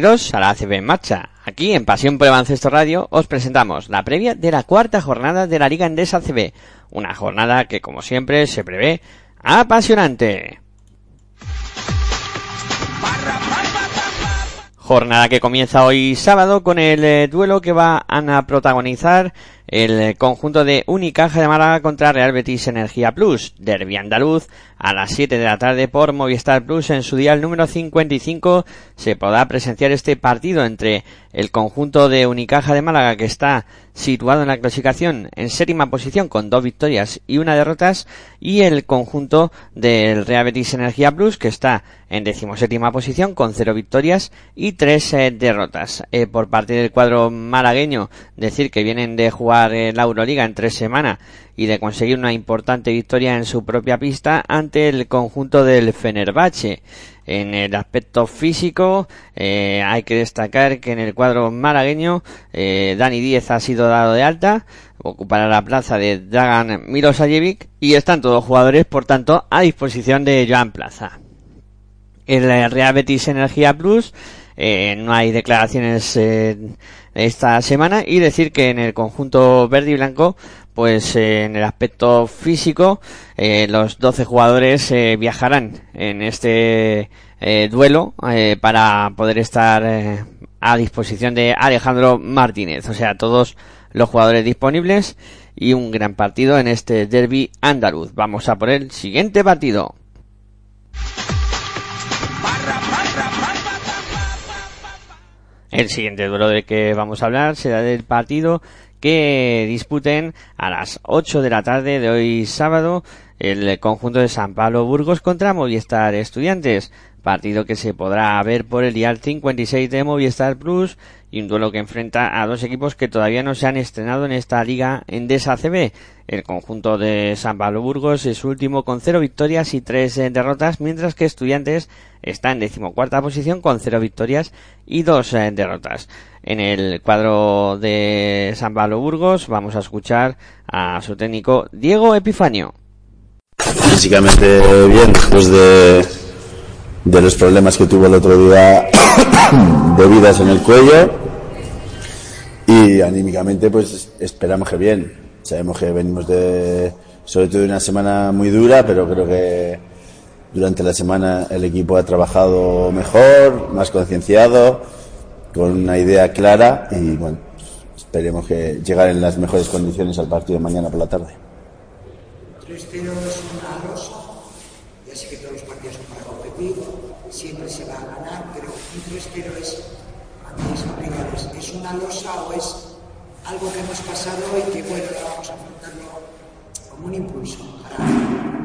Bienvenidos a la ACB en marcha. Aquí en Pasión por el Baloncesto Radio os presentamos la previa de la cuarta jornada de la Liga Endesa ACB. Una jornada que como siempre se prevé apasionante. Jornada que comienza hoy sábado con el eh, duelo que va a protagonizar el conjunto de Unicaja de Málaga contra Real Betis Energía Plus, Derby Andaluz, a las 7 de la tarde por Movistar Plus en su día el número 55 se podrá presenciar este partido entre el conjunto de Unicaja de Málaga que está situado en la clasificación en séptima posición con dos victorias y una derrotas y el conjunto del Real Betis Energía Plus que está en decimoséptima posición con cero victorias y tres eh, derrotas. Eh, por parte del cuadro malagueño decir que vienen de jugar en la Euroliga en tres semanas y de conseguir una importante victoria en su propia pista ante el conjunto del Fenerbahce. En el aspecto físico eh, hay que destacar que en el cuadro malagueño eh, Dani Díez ha sido dado de alta, ocupará la plaza de Dragan Milosajevic y están todos jugadores por tanto a disposición de Joan Plaza. El Real Betis Energía Plus eh, no hay declaraciones esta semana y decir que en el conjunto verde y blanco pues eh, en el aspecto físico los 12 jugadores viajarán en este duelo para poder estar a disposición de Alejandro Martínez. O sea todos los jugadores disponibles y un gran partido en este derby andaluz. Vamos a por el siguiente partido. El siguiente duelo de que vamos a hablar será del partido que disputen a las 8 de la tarde de hoy sábado el conjunto de San Pablo Burgos contra Movistar Estudiantes. Partido que se podrá ver por el dial 56 de Movistar Plus y un duelo que enfrenta a dos equipos que todavía no se han estrenado en esta liga en CB. El conjunto de San Pablo Burgos es último con cero victorias y tres eh, derrotas, mientras que Estudiantes está en decimocuarta posición con cero victorias y dos eh, derrotas. En el cuadro de San Pablo Burgos vamos a escuchar a su técnico Diego Epifanio. Físicamente bien, después de, los problemas que tuvo el otro día de vidas en el cuello y anímicamente pues esperamos que bien. Sabemos que venimos de sobre todo de una semana muy dura, pero creo que durante la semana el equipo ha trabajado mejor, más concienciado, con una idea clara y bueno, esperemos que llegar en las mejores condiciones al partido de mañana por la tarde. 3-0 es una losa, ya sé que todos los partidos son para competir, siempre se va a ganar, pero un 3-0 es, antes ¿es una losa o es algo que hemos pasado y que bueno, vamos a afrontarlo como un impulso?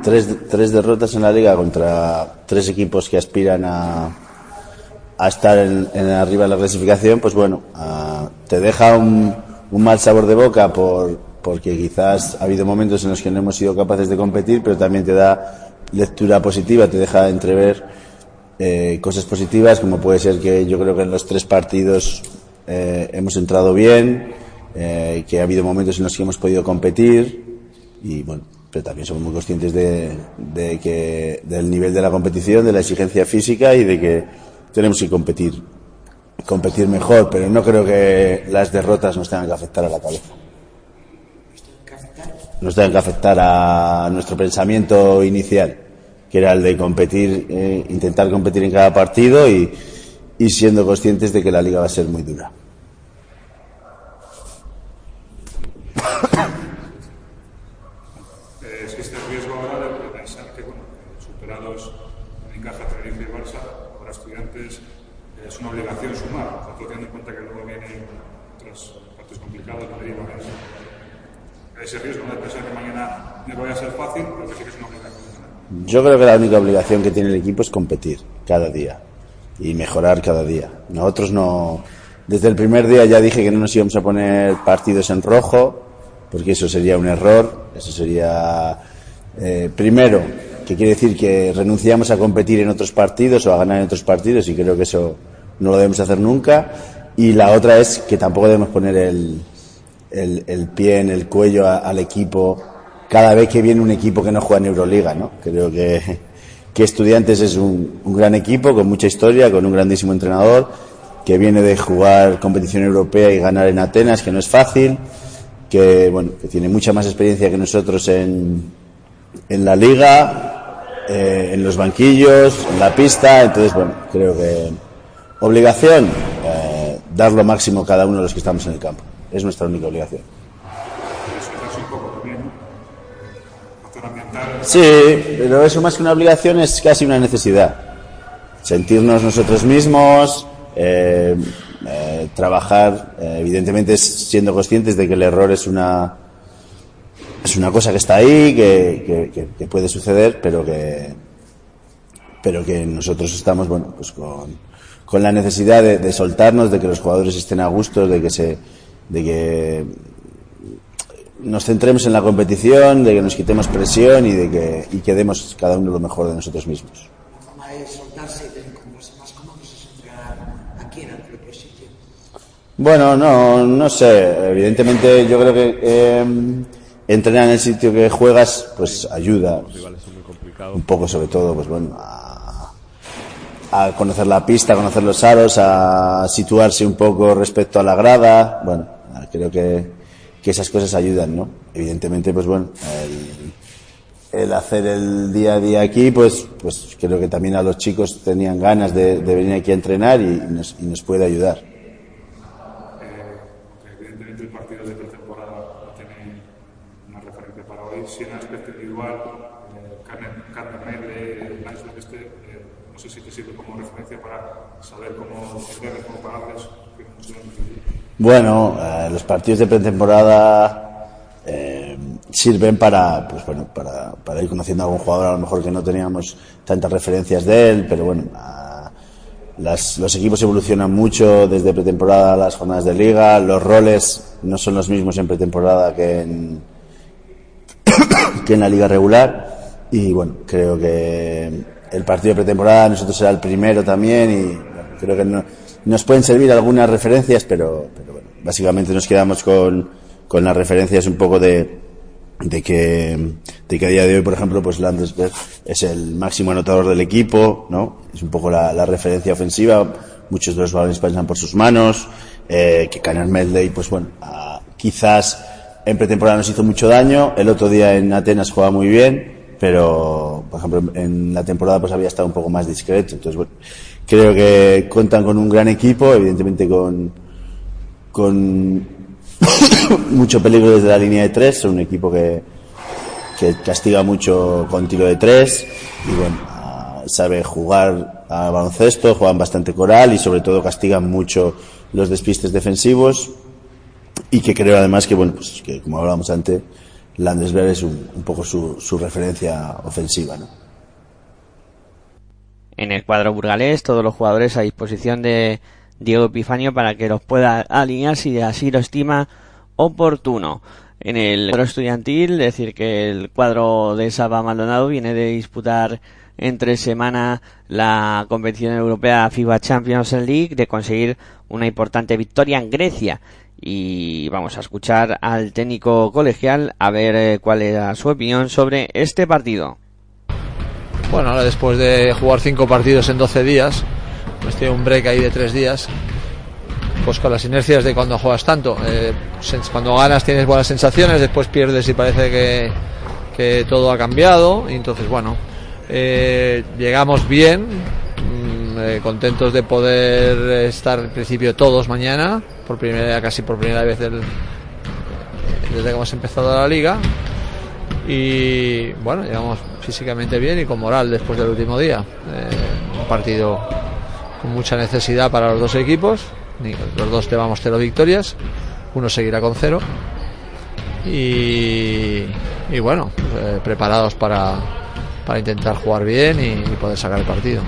Tres, tres derrotas en la liga contra tres equipos que aspiran a, a estar en, arriba de la clasificación, pues bueno, uh, te deja un, un, mal sabor de boca por, porque quizás ha habido momentos en los que no hemos sido capaces de competir, pero también te da lectura positiva, te deja entrever eh, cosas positivas, como puede ser que yo creo que en los tres partidos eh, hemos entrado bien, eh, que ha habido momentos en los que hemos podido competir y bueno, pero también somos muy conscientes de, de que del nivel de la competición, de la exigencia física y de que tenemos que competir competir mejor, pero no creo que las derrotas nos tengan que afectar a la cabeza. Nos tengan que afectar a nuestro pensamiento inicial, que era el de competir, eh, intentar competir en cada partido y, y siendo conscientes de que la liga va a ser muy dura. existe el riesgo ahora de pensar que, bueno, superados en Caja, Tenerife y Barça, para estudiantes es una obligación sumar, teniendo en cuenta que luego vienen otras partes complicadas, Madrid, Valencia. Ese riesgo ¿no? de pensar que mañana me voy a ser fácil, pero que sí que es una obligación. Yo creo que la única obligación que tiene el equipo es competir cada día. y mejorar cada día. Nosotros no, desde el primer día ya dije que no nos íbamos a poner partidos en rojo, porque eso sería un error, eso sería, eh, primero, que quiere decir que renunciamos a competir en otros partidos o a ganar en otros partidos y creo que eso no lo debemos hacer nunca. Y la otra es que tampoco debemos poner el, el, el pie en el cuello al equipo cada vez que viene un equipo que no juega en Euroliga, ¿no? Creo que, que Estudiantes es un, un gran equipo con mucha historia, con un grandísimo entrenador que viene de jugar competición europea y ganar en Atenas, que no es fácil, que bueno, que tiene mucha más experiencia que nosotros en, en la liga, eh, en los banquillos, en la pista, entonces bueno, creo que obligación eh, dar lo máximo cada uno de los que estamos en el campo, es nuestra única obligación. Sí, pero eso más que una obligación es casi una necesidad. Sentirnos nosotros mismos, eh, eh, trabajar, eh, evidentemente siendo conscientes de que el error es una es una cosa que está ahí, que, que, puede suceder, pero que pero que nosotros estamos bueno pues con, con la necesidad de, de, soltarnos, de que los jugadores estén a gusto, de que se de que nos centremos en la competición, de que nos quitemos presión y de que, y que demos cada uno lo mejor de nosotros mismos. Bueno, no, no sé. Evidentemente, yo creo que eh, entrenar en el sitio que juegas, pues ayuda. Un poco, sobre todo, pues bueno, a, a, conocer la pista, a conocer los aros, a situarse un poco respecto a la grada. Bueno, creo que, que esas cosas ayudan, ¿no? Evidentemente, pues bueno, el, el, hacer el día a día aquí, pues, pues creo que también a los chicos tenían ganas de, de venir aquí a entrenar y, nos, puede ayudar. si en aspecto individual, eh, Carmen, Carmen este, eh, no sé si te sirve como referencia para saber cómo cómo pararles. Bueno, eh, los partidos de pretemporada eh, sirven para, pues bueno, para, para, ir conociendo a algún jugador a lo mejor que no teníamos tantas referencias de él, pero bueno, las, los equipos evolucionan mucho desde pretemporada a las jornadas de liga, los roles no son los mismos en pretemporada que en, que en la liga regular. Y bueno, creo que el partido de pretemporada nosotros será el primero también y bueno, creo que no, nos pueden servir algunas referencias, pero, pero bueno, básicamente nos quedamos con, con las referencias un poco de, de que, de que a día de hoy, por ejemplo, pues Landesberg es el máximo anotador del equipo, ¿no? Es un poco la, referencia ofensiva, muchos de los balones pasan por sus manos, eh, que Caner Medley, pues bueno, quizás en pretemporada nos hizo mucho daño, el otro día en Atenas jugaba muy bien, pero, por ejemplo, en la temporada pues había estado un poco más discreto, entonces bueno, creo que cuentan con un gran equipo, evidentemente con, con mucho peligro desde la línea de tres, son un equipo que, que castiga mucho con tiro de tres y bueno, sabe jugar a baloncesto, juegan bastante coral y sobre todo castigan mucho los despistes defensivos y que creo además que bueno, pues que como hablábamos antes, Landesberg es un, un poco su, su referencia ofensiva, ¿no? En el cuadro burgalés, todos los jugadores a disposición de Diego Epifanio para que los pueda alinear si así lo estima oportuno. En el cuadro estudiantil, decir que el cuadro de Saba Maldonado viene de disputar entre semana la competición europea FIBA Champions League, de conseguir una importante victoria en Grecia. Y vamos a escuchar al técnico colegial a ver eh, cuál era su opinión sobre este partido. Bueno, ahora después de jugar cinco partidos en 12 días, pues tiene un break ahí de tres días, pues con las inercias de cuando juegas tanto. Eh, cuando ganas tienes buenas sensaciones, después pierdes y parece que, que todo ha cambiado. Y entonces, bueno, eh, llegamos bien, mmm, eh, contentos de poder estar en principio todos mañana, por primera casi por primera vez del, desde que hemos empezado la liga y bueno, llegamos físicamente bien y con moral después del último día. Eh, un partido con mucha necesidad para los dos equipos, los dos llevamos cero victorias, uno seguirá con cero y, y bueno, eh, preparados para, para intentar jugar bien y, y, poder sacar el partido.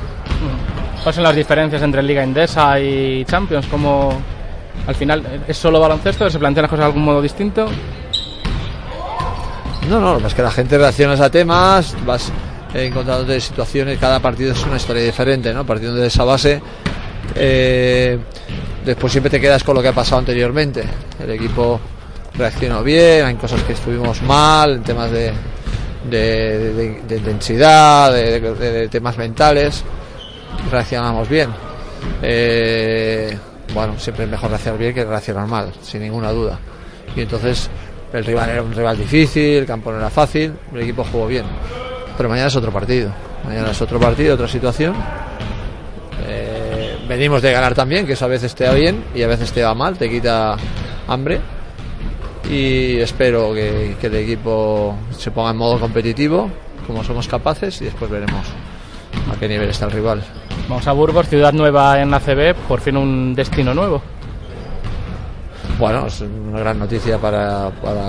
¿Cuáles son las diferencias entre Liga Indesa y Champions? ¿Cómo al final es solo baloncesto? ¿Se plantean las cosas de algún modo distinto? No, no, es que la gente reacciona a temas, vas encontrando situaciones, cada partido es una historia diferente, ¿no? Partiendo de esa base, eh, después siempre te quedas con lo que ha pasado anteriormente. El equipo reaccionó bien, hay cosas que estuvimos mal, en temas de, de, intensidad, de, temas mentales, reaccionamos bien. Eh, bueno, siempre es mejor reaccionar bien que reaccionar mal, sin ninguna duda. Y entonces el rival era un rival difícil, el campo no era fácil, el equipo jugó bien. Pero mañana es otro partido, mañana es otro partido, otra situación. Eh, venimos de ganar también, que eso a veces te va bien y a veces te va mal, te quita hambre y espero que, el equipo se ponga en modo competitivo, como somos capaces, y después veremos a qué nivel está el rival. Vamos a Burgos, ciudad nueva en ACB, por fin un destino nuevo. Bueno, es una gran noticia para, para,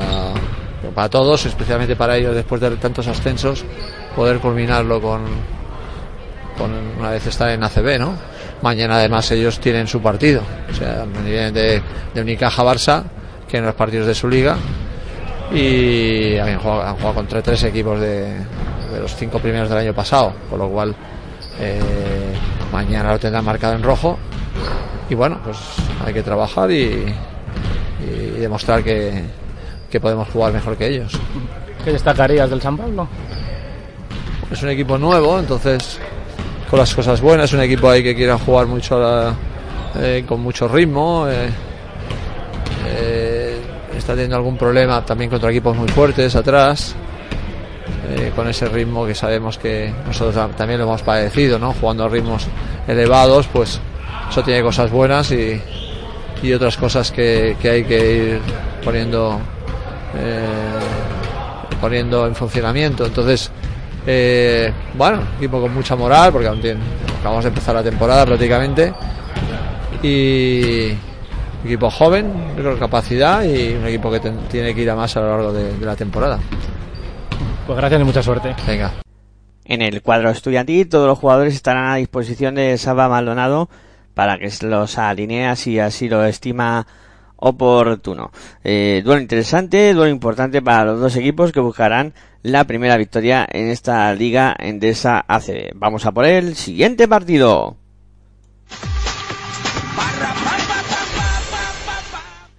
para todos, especialmente para ellos después de tantos ascensos, poder culminarlo con, con una vez estar en ACB, ¿no? Mañana además ellos tienen su partido, o sea, de, de Unicaja Barça que en los partidos de su liga y han jugado, contra tres equipos de, los cinco primeros del año pasado, con lo cual eh, mañana lo tendrán marcado en rojo y bueno, pues hay que trabajar y, demostrar que, que podemos jugar mejor que ellos. ¿Qué destacarías del San Pablo? Es un equipo nuevo, entonces con las cosas buenas, es un equipo ahí que quiere jugar mucho eh, con mucho ritmo. Eh, está teniendo algún problema también contra equipos muy fuertes atrás, eh, con ese ritmo que sabemos que nosotros también lo hemos padecido, ¿no? Jugando a ritmos elevados, pues eso tiene cosas buenas y, y otras cosas que, que, hay que ir poniendo eh, poniendo en funcionamiento. Entonces, eh, bueno, equipo con mucha moral, porque aún acabamos de empezar la temporada prácticamente. Y, equipo joven, con capacidad y un equipo que tiene que ir a más a lo largo de, la temporada. Pues gracias y mucha suerte. Venga. En el cuadro estudiantil todos los jugadores estarán a disposición de Saba Maldonado para que los alinee si así lo estima oportuno. Eh, duelo interesante, duelo importante para los dos equipos que buscarán la primera victoria en esta liga Endesa ACB. Vamos a por el siguiente partido.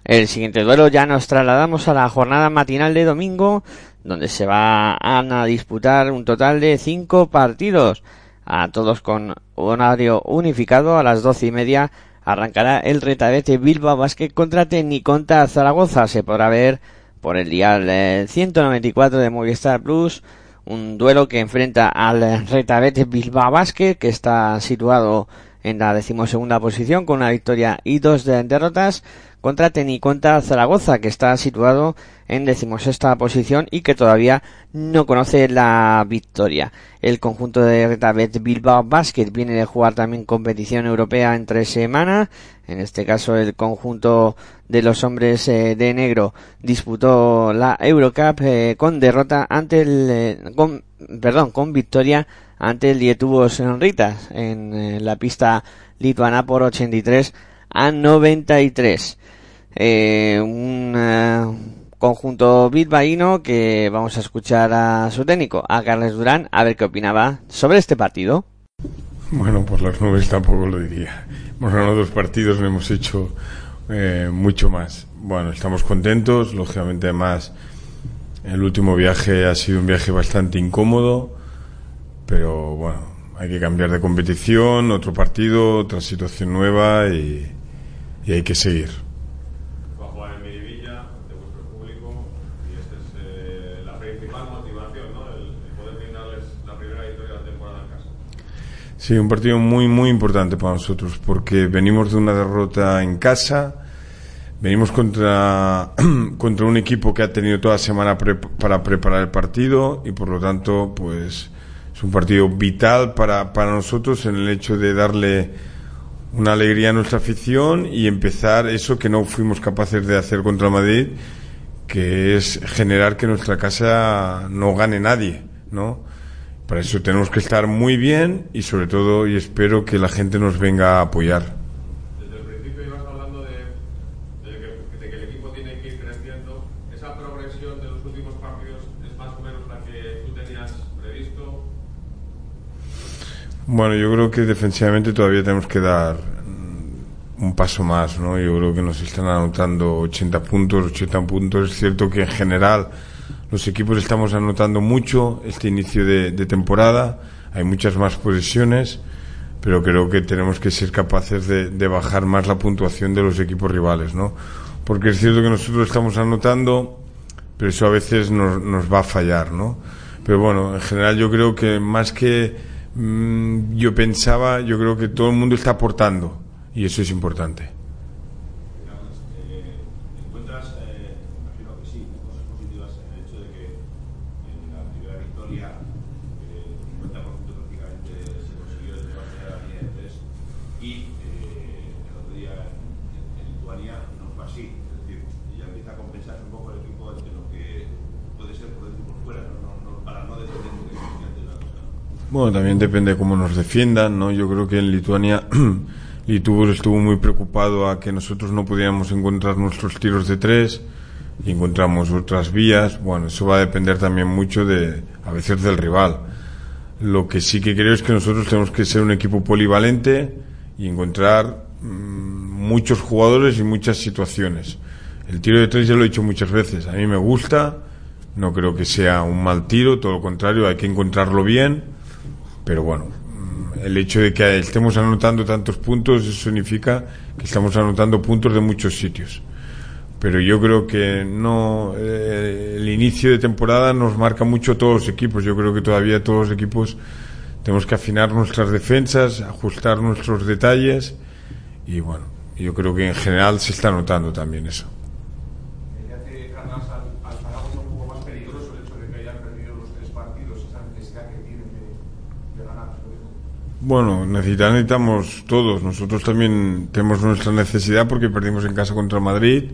El siguiente duelo ya nos trasladamos a la jornada matinal de domingo, donde se van a disputar un total de cinco partidos, a todos con horario unificado a las doce y media arrancará el retabete Bilbao Basket contra Tecniconta Zaragoza. Se podrá ver por el dial 194 de Movistar Plus un duelo que enfrenta al retabete Bilbao Basket que está situado en la decimosegunda posición con una victoria y dos derrotas contra Teniconta Zaragoza, que está situado en decimosexta posición y que todavía no conoce la victoria. El conjunto de Retabet Bilbao Basket viene de jugar también competición europea en tres semanas. En este caso, el conjunto de los hombres eh, de negro disputó la Eurocup eh, con derrota ante el, eh, con, perdón, con victoria ante el Dietubos Ritas en la pista lituana por 83 a 93 eh, un eh, conjunto bilbaíno que vamos a escuchar a su técnico, a Carles Durán, a ver qué opinaba sobre este partido. Bueno, por las nubes tampoco lo diría. Hemos ganado dos partidos, no hemos hecho eh, mucho más. Bueno, estamos contentos, lógicamente además el último viaje ha sido un viaje bastante incómodo, pero bueno, hay que cambiar de competición, otro partido, otra situación nueva y hay que seguir. Sí, un partido muy, muy importante para nosotros, porque venimos de una derrota en casa, venimos contra, contra un equipo que ha tenido toda la semana para preparar el partido y por lo tanto, pues es un partido vital para, para nosotros en el hecho de darle una alegría a nuestra afición y empezar eso que no fuimos capaces de hacer contra Madrid, que es generar que nuestra casa no gane nadie, ¿no? Para eso tenemos que estar muy bien y sobre todo y espero que la gente nos venga a apoyar. ¿Esa progresión de los últimos partidos es más o menos la que tú tenías previsto? Bueno, yo creo que defensivamente todavía tenemos que dar un paso más, ¿no? Yo creo que nos están anotando 80 puntos, 80 puntos. Es cierto que en general los equipos estamos anotando mucho este inicio de, de temporada. Hay muchas más posesiones, pero creo que tenemos que ser capaces de, de bajar más la puntuación de los equipos rivales, ¿no? Porque es cierto que nosotros estamos anotando, pero eso a veces nos, nos va a fallar, ¿no? Pero bueno, en general yo creo que más que yo pensaba, yo creo que todo el mundo está aportando y eso es importante. ¿Encuentras, eh, imagino que sí, cosas positivas en el hecho de que en la primera victoria eh, 50% prácticamente se consiguió desde la primera línea de tres y eh, el otro día en, en Lituania no fue así? Es decir, ya empieza a compensarse un poco el equipo entre lo que puede ser por dentro y por fuera, ¿no? No, no, para no depender de que la cosa. Bueno, también depende de cómo nos defiendan, ¿no? Yo creo que en Lituania Litubur estuvo muy preocupado a que nosotros no pudiéramos encontrar nuestros tiros de tres y encontramos otras vías. Bueno, eso va a depender también mucho de, a veces del rival. Lo que sí que creo es que nosotros tenemos que ser un equipo polivalente y encontrar mm, muchos jugadores y muchas situaciones. El tiro de tres ya lo he dicho muchas veces. A mí me gusta, no creo que sea un mal tiro, todo lo contrario, hay que encontrarlo bien. Pero bueno, mm, el hecho de que estemos anotando tantos puntos significa que estamos anotando puntos de muchos sitios. Pero yo creo que no. eh, el inicio de temporada nos marca mucho todos los equipos. Yo creo que todavía todos los equipos tenemos que afinar nuestras defensas, ajustar nuestros detalles. Y bueno, yo creo que en general se está notando también eso. ¿Le hace Carlas al, al Zaragoza un poco más peligroso el hecho de que hayan perdido los tres partidos, esa necesidad que tienen de, de ganar? sobre todo? Bueno, necesitamos todos. Nosotros también tenemos nuestra necesidad porque perdimos en casa contra Madrid.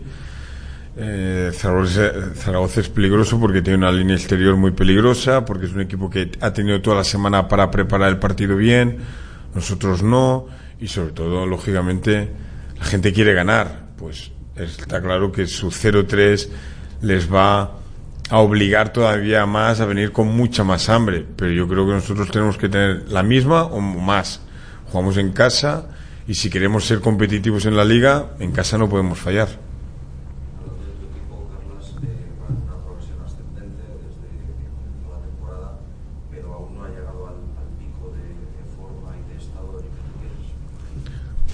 Eh, Zaragoza, Zaragoza es peligroso porque tiene una línea exterior muy peligrosa, porque es un equipo que ha tenido toda la semana para preparar el partido bien. Nosotros no. Y sobre todo, lógicamente, la gente quiere ganar. Pues está claro que su 0-3 les va a obligar todavía más a venir con mucha más hambre. Pero yo creo que nosotros tenemos que tener la misma o más. Jugamos en casa y si queremos ser competitivos en la liga, en casa no podemos fallar.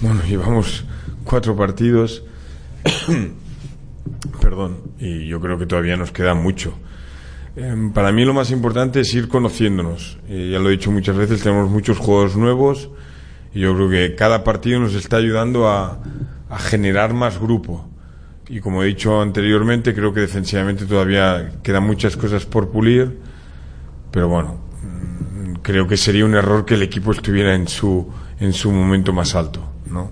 Bueno, llevamos cuatro partidos. Perdón, y yo creo que todavía nos queda mucho. Eh, para mí lo más importante es ir conociéndonos. Eh, ya lo he dicho muchas veces, tenemos muchos juegos nuevos y yo creo que cada partido nos está ayudando a, a generar más grupo. Y como he dicho anteriormente, creo que defensivamente todavía quedan muchas cosas por pulir, pero bueno, mm, creo que sería un error que el equipo estuviera en su, en su momento más alto, ¿no?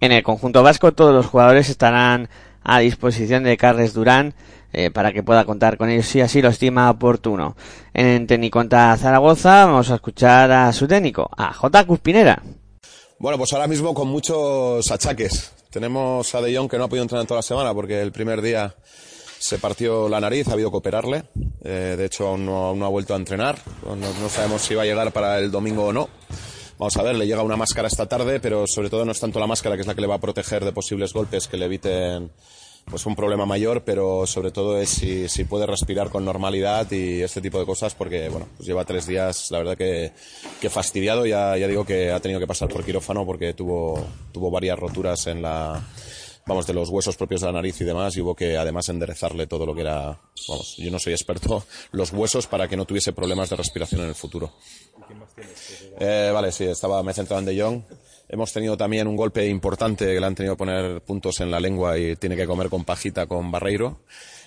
En el conjunto vasco todos los jugadores estarán a disposición de Carles Durán eh, para que pueda contar con ellos si así lo estima oportuno. En Teniconta Zaragoza vamos a escuchar a su técnico, a J. Cuspinera. Bueno, pues ahora mismo con muchos achaques. Tenemos a De Jong que no ha podido entrenar toda la semana porque el primer día se partió la nariz, ha habido que operarle. Eh, de hecho, aún no, ha vuelto a entrenar. No, no sabemos si va a llegar para el domingo o no. Vamos a ver, le llega una máscara esta tarde, pero sobre todo no es tanto la máscara que es la que le va a proteger de posibles golpes que le eviten pues un problema mayor, pero sobre todo es si, si puede respirar con normalidad y este tipo de cosas, porque bueno, pues lleva tres días, la verdad que, que fastidiado, ya, ya digo que ha tenido que pasar por quirófano porque tuvo, tuvo varias roturas en la, vamos, de los huesos propios de la nariz y demás, y hubo que además enderezarle todo lo que era, vamos, yo no soy experto, los huesos para que no tuviese problemas de respiración en el futuro. Eh, vale, sí, estaba, me he centrado en De Jong. Hemos tenido también un golpe importante que le han tenido que poner puntos en la lengua y tiene que comer con pajita con Barreiro.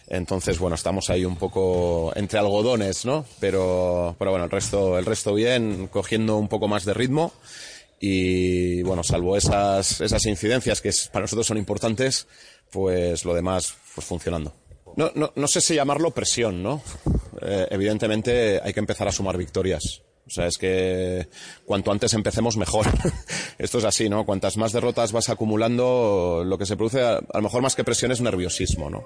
Entonces, bueno, estamos ahí un poco entre algodones, ¿no? Pero, pero bueno, el resto, el resto bien, cogiendo un poco más de ritmo. Y bueno, salvo esas, esas incidencias que para nosotros son importantes, pues lo demás, pues funcionando. No, no, no sé si llamarlo presión, ¿no? eh, evidentemente hay que empezar a sumar victorias. O sea, es que cuanto antes empecemos mejor. Esto es así, ¿no? Cuantas más derrotas vas acumulando, lo que se produce, a, lo mejor más que presión es nerviosismo, ¿no?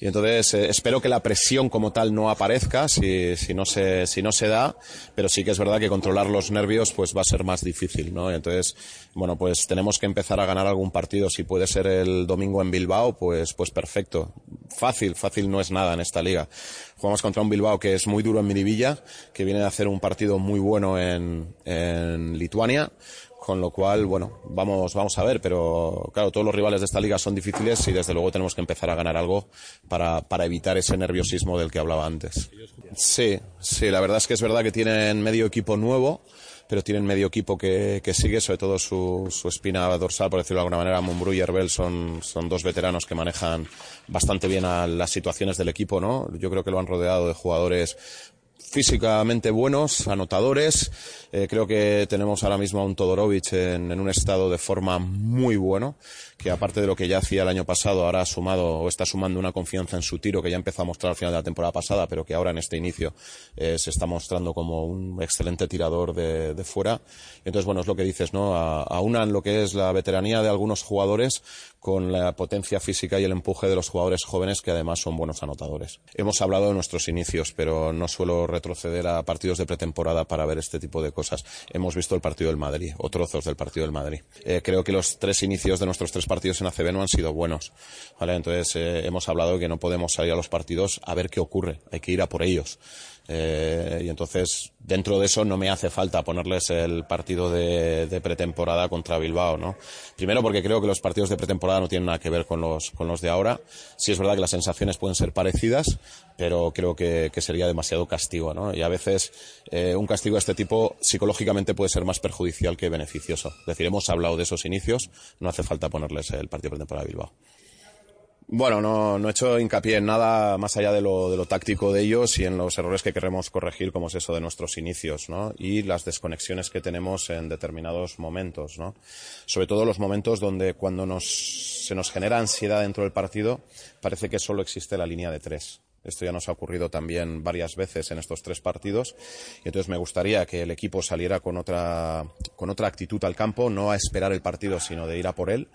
Y entonces eh, espero que la presión como tal no aparezca si, si, no se, si no se da, pero sí que es verdad que controlar los nervios pues va a ser más difícil, ¿no? Entonces, bueno, pues tenemos que empezar a ganar algún partido. Si puede ser el domingo en Bilbao, pues, pues perfecto. Fácil, fácil no es nada en esta liga. Jugamos contra un Bilbao que es muy duro en Miribilla, que viene a hacer un partido muy bueno en, en Lituania con lo cual, bueno, vamos, vamos a ver, pero claro, todos los rivales de esta liga son difíciles y desde luego tenemos que empezar a ganar algo para, para evitar ese nerviosismo del que hablaba antes. Sí, sí, la verdad es que es verdad que tienen medio equipo nuevo, pero tienen medio equipo que, que sigue, sobre todo su, su espina dorsal, por decirlo de alguna manera, Mumbrú y Herbel son, son dos veteranos que manejan bastante bien a las situaciones del equipo, ¿no? Yo creo que lo han rodeado de jugadores físicamente buenos, anotadores. Eh, creo que tenemos ahora mismo a un Todorovic en, un estado de forma muy bueno, que aparte de lo que ya hacía el año pasado, ahora ha sumado o está sumando una confianza en su tiro que ya empezó a mostrar al final de la temporada pasada, pero que ahora en este inicio eh, se está mostrando como un excelente tirador de, de fuera. Entonces, bueno, es lo que dices, ¿no? A, aunan lo que es la veteranía de algunos jugadores con la potencia física y el empuje de los jugadores jóvenes que además son buenos anotadores. Hemos hablado de nuestros inicios, pero no suelo retroceder a partidos de pretemporada para ver este tipo de cosas. Hemos visto el partido del Madrid o trozos del partido del Madrid. Eh, creo que los tres inicios de nuestros tres partidos en ACB no han sido buenos. ¿vale? Entonces eh, hemos hablado de que no podemos salir a los partidos a ver qué ocurre. Hay que ir a por ellos. Eh, y entonces, dentro de eso, no me hace falta ponerles el partido de, de, pretemporada contra Bilbao, ¿no? Primero porque creo que los partidos de pretemporada no tienen nada que ver con los, con los de ahora. Sí es verdad que las sensaciones pueden ser parecidas, pero creo que, que sería demasiado castigo, ¿no? Y a veces eh, un castigo de este tipo psicológicamente puede ser más perjudicial que beneficioso. Es decir, hemos hablado de esos inicios, no hace falta ponerles el partido de pretemporada de Bilbao. Bueno, no, no he hecho hincapié en nada más allá de lo, de lo táctico de ellos y en los errores que queremos corregir, como es eso de nuestros inicios, ¿no? Y las desconexiones que tenemos en determinados momentos, ¿no? Sobre todo los momentos donde cuando nos, se nos genera ansiedad dentro del partido, parece que solo existe la línea de tres. Esto ya nos ha ocurrido también varias veces en estos tres partidos. Y entonces me gustaría que el equipo saliera con otra, con otra actitud al campo, no a esperar el partido, sino de ir a por él.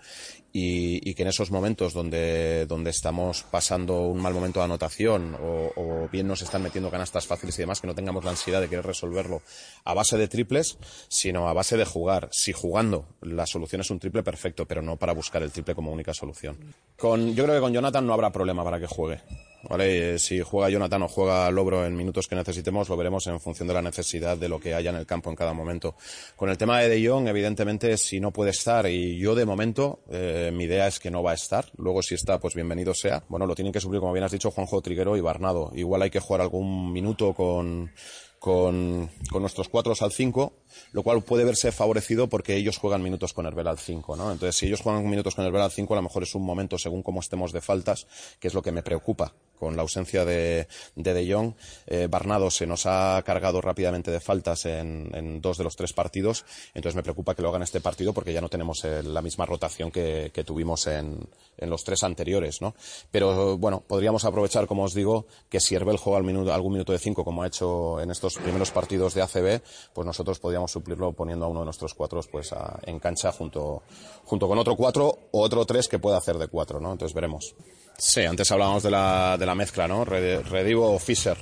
Y, y que en esos momentos donde, donde estamos pasando un mal momento de anotación o, o, bien nos están metiendo canastas fáciles y demás, que no tengamos la ansiedad de querer resolverlo a base de triples, sino a base de jugar. Si jugando la solución es un triple, perfecto, pero no para buscar el triple como única solución. Con, yo creo que con Jonathan no habrá problema para que juegue. ¿Vale? Si juega Jonathan o juega Lobro en minutos que necesitemos, lo veremos en función de la necesidad de lo que haya en el campo en cada momento. Con el tema de De Jong, evidentemente, si no puede estar, y yo de momento, eh, mi idea es que no va a estar. Luego, si está, pues bienvenido sea. Bueno, lo tienen que suplir, como bien has dicho, Juanjo Triguero y Barnado. Igual hay que jugar algún minuto con, con, con, nuestros cuatro al 5, lo cual puede verse favorecido porque ellos juegan minutos con Herbel al 5, ¿no? Entonces, si ellos juegan minutos con Herbel al 5, a lo mejor es un momento, según cómo estemos de faltas, que es lo que me preocupa con la ausencia de De, de Jong. Eh, Barnado se nos ha cargado rápidamente de faltas en, en, dos de los tres partidos, entonces me preocupa que lo hagan este partido porque ya no tenemos el, la misma rotación que, que tuvimos en, en, los tres anteriores, ¿no? Pero bueno, podríamos aprovechar, como os digo, que si Herbel juega al minuto, algún minuto de 5, como ha hecho en estos primeros partidos de ACB, pues nosotros podríamos suplirlo poniendo a uno de nuestros cuatro pues a, en cancha junto, junto con otro cuatro o otro tres que pueda hacer de cuatro, ¿no? Entonces veremos. Sí, antes hablábamos de la, de la mezcla, ¿no? Redivo o Fischer.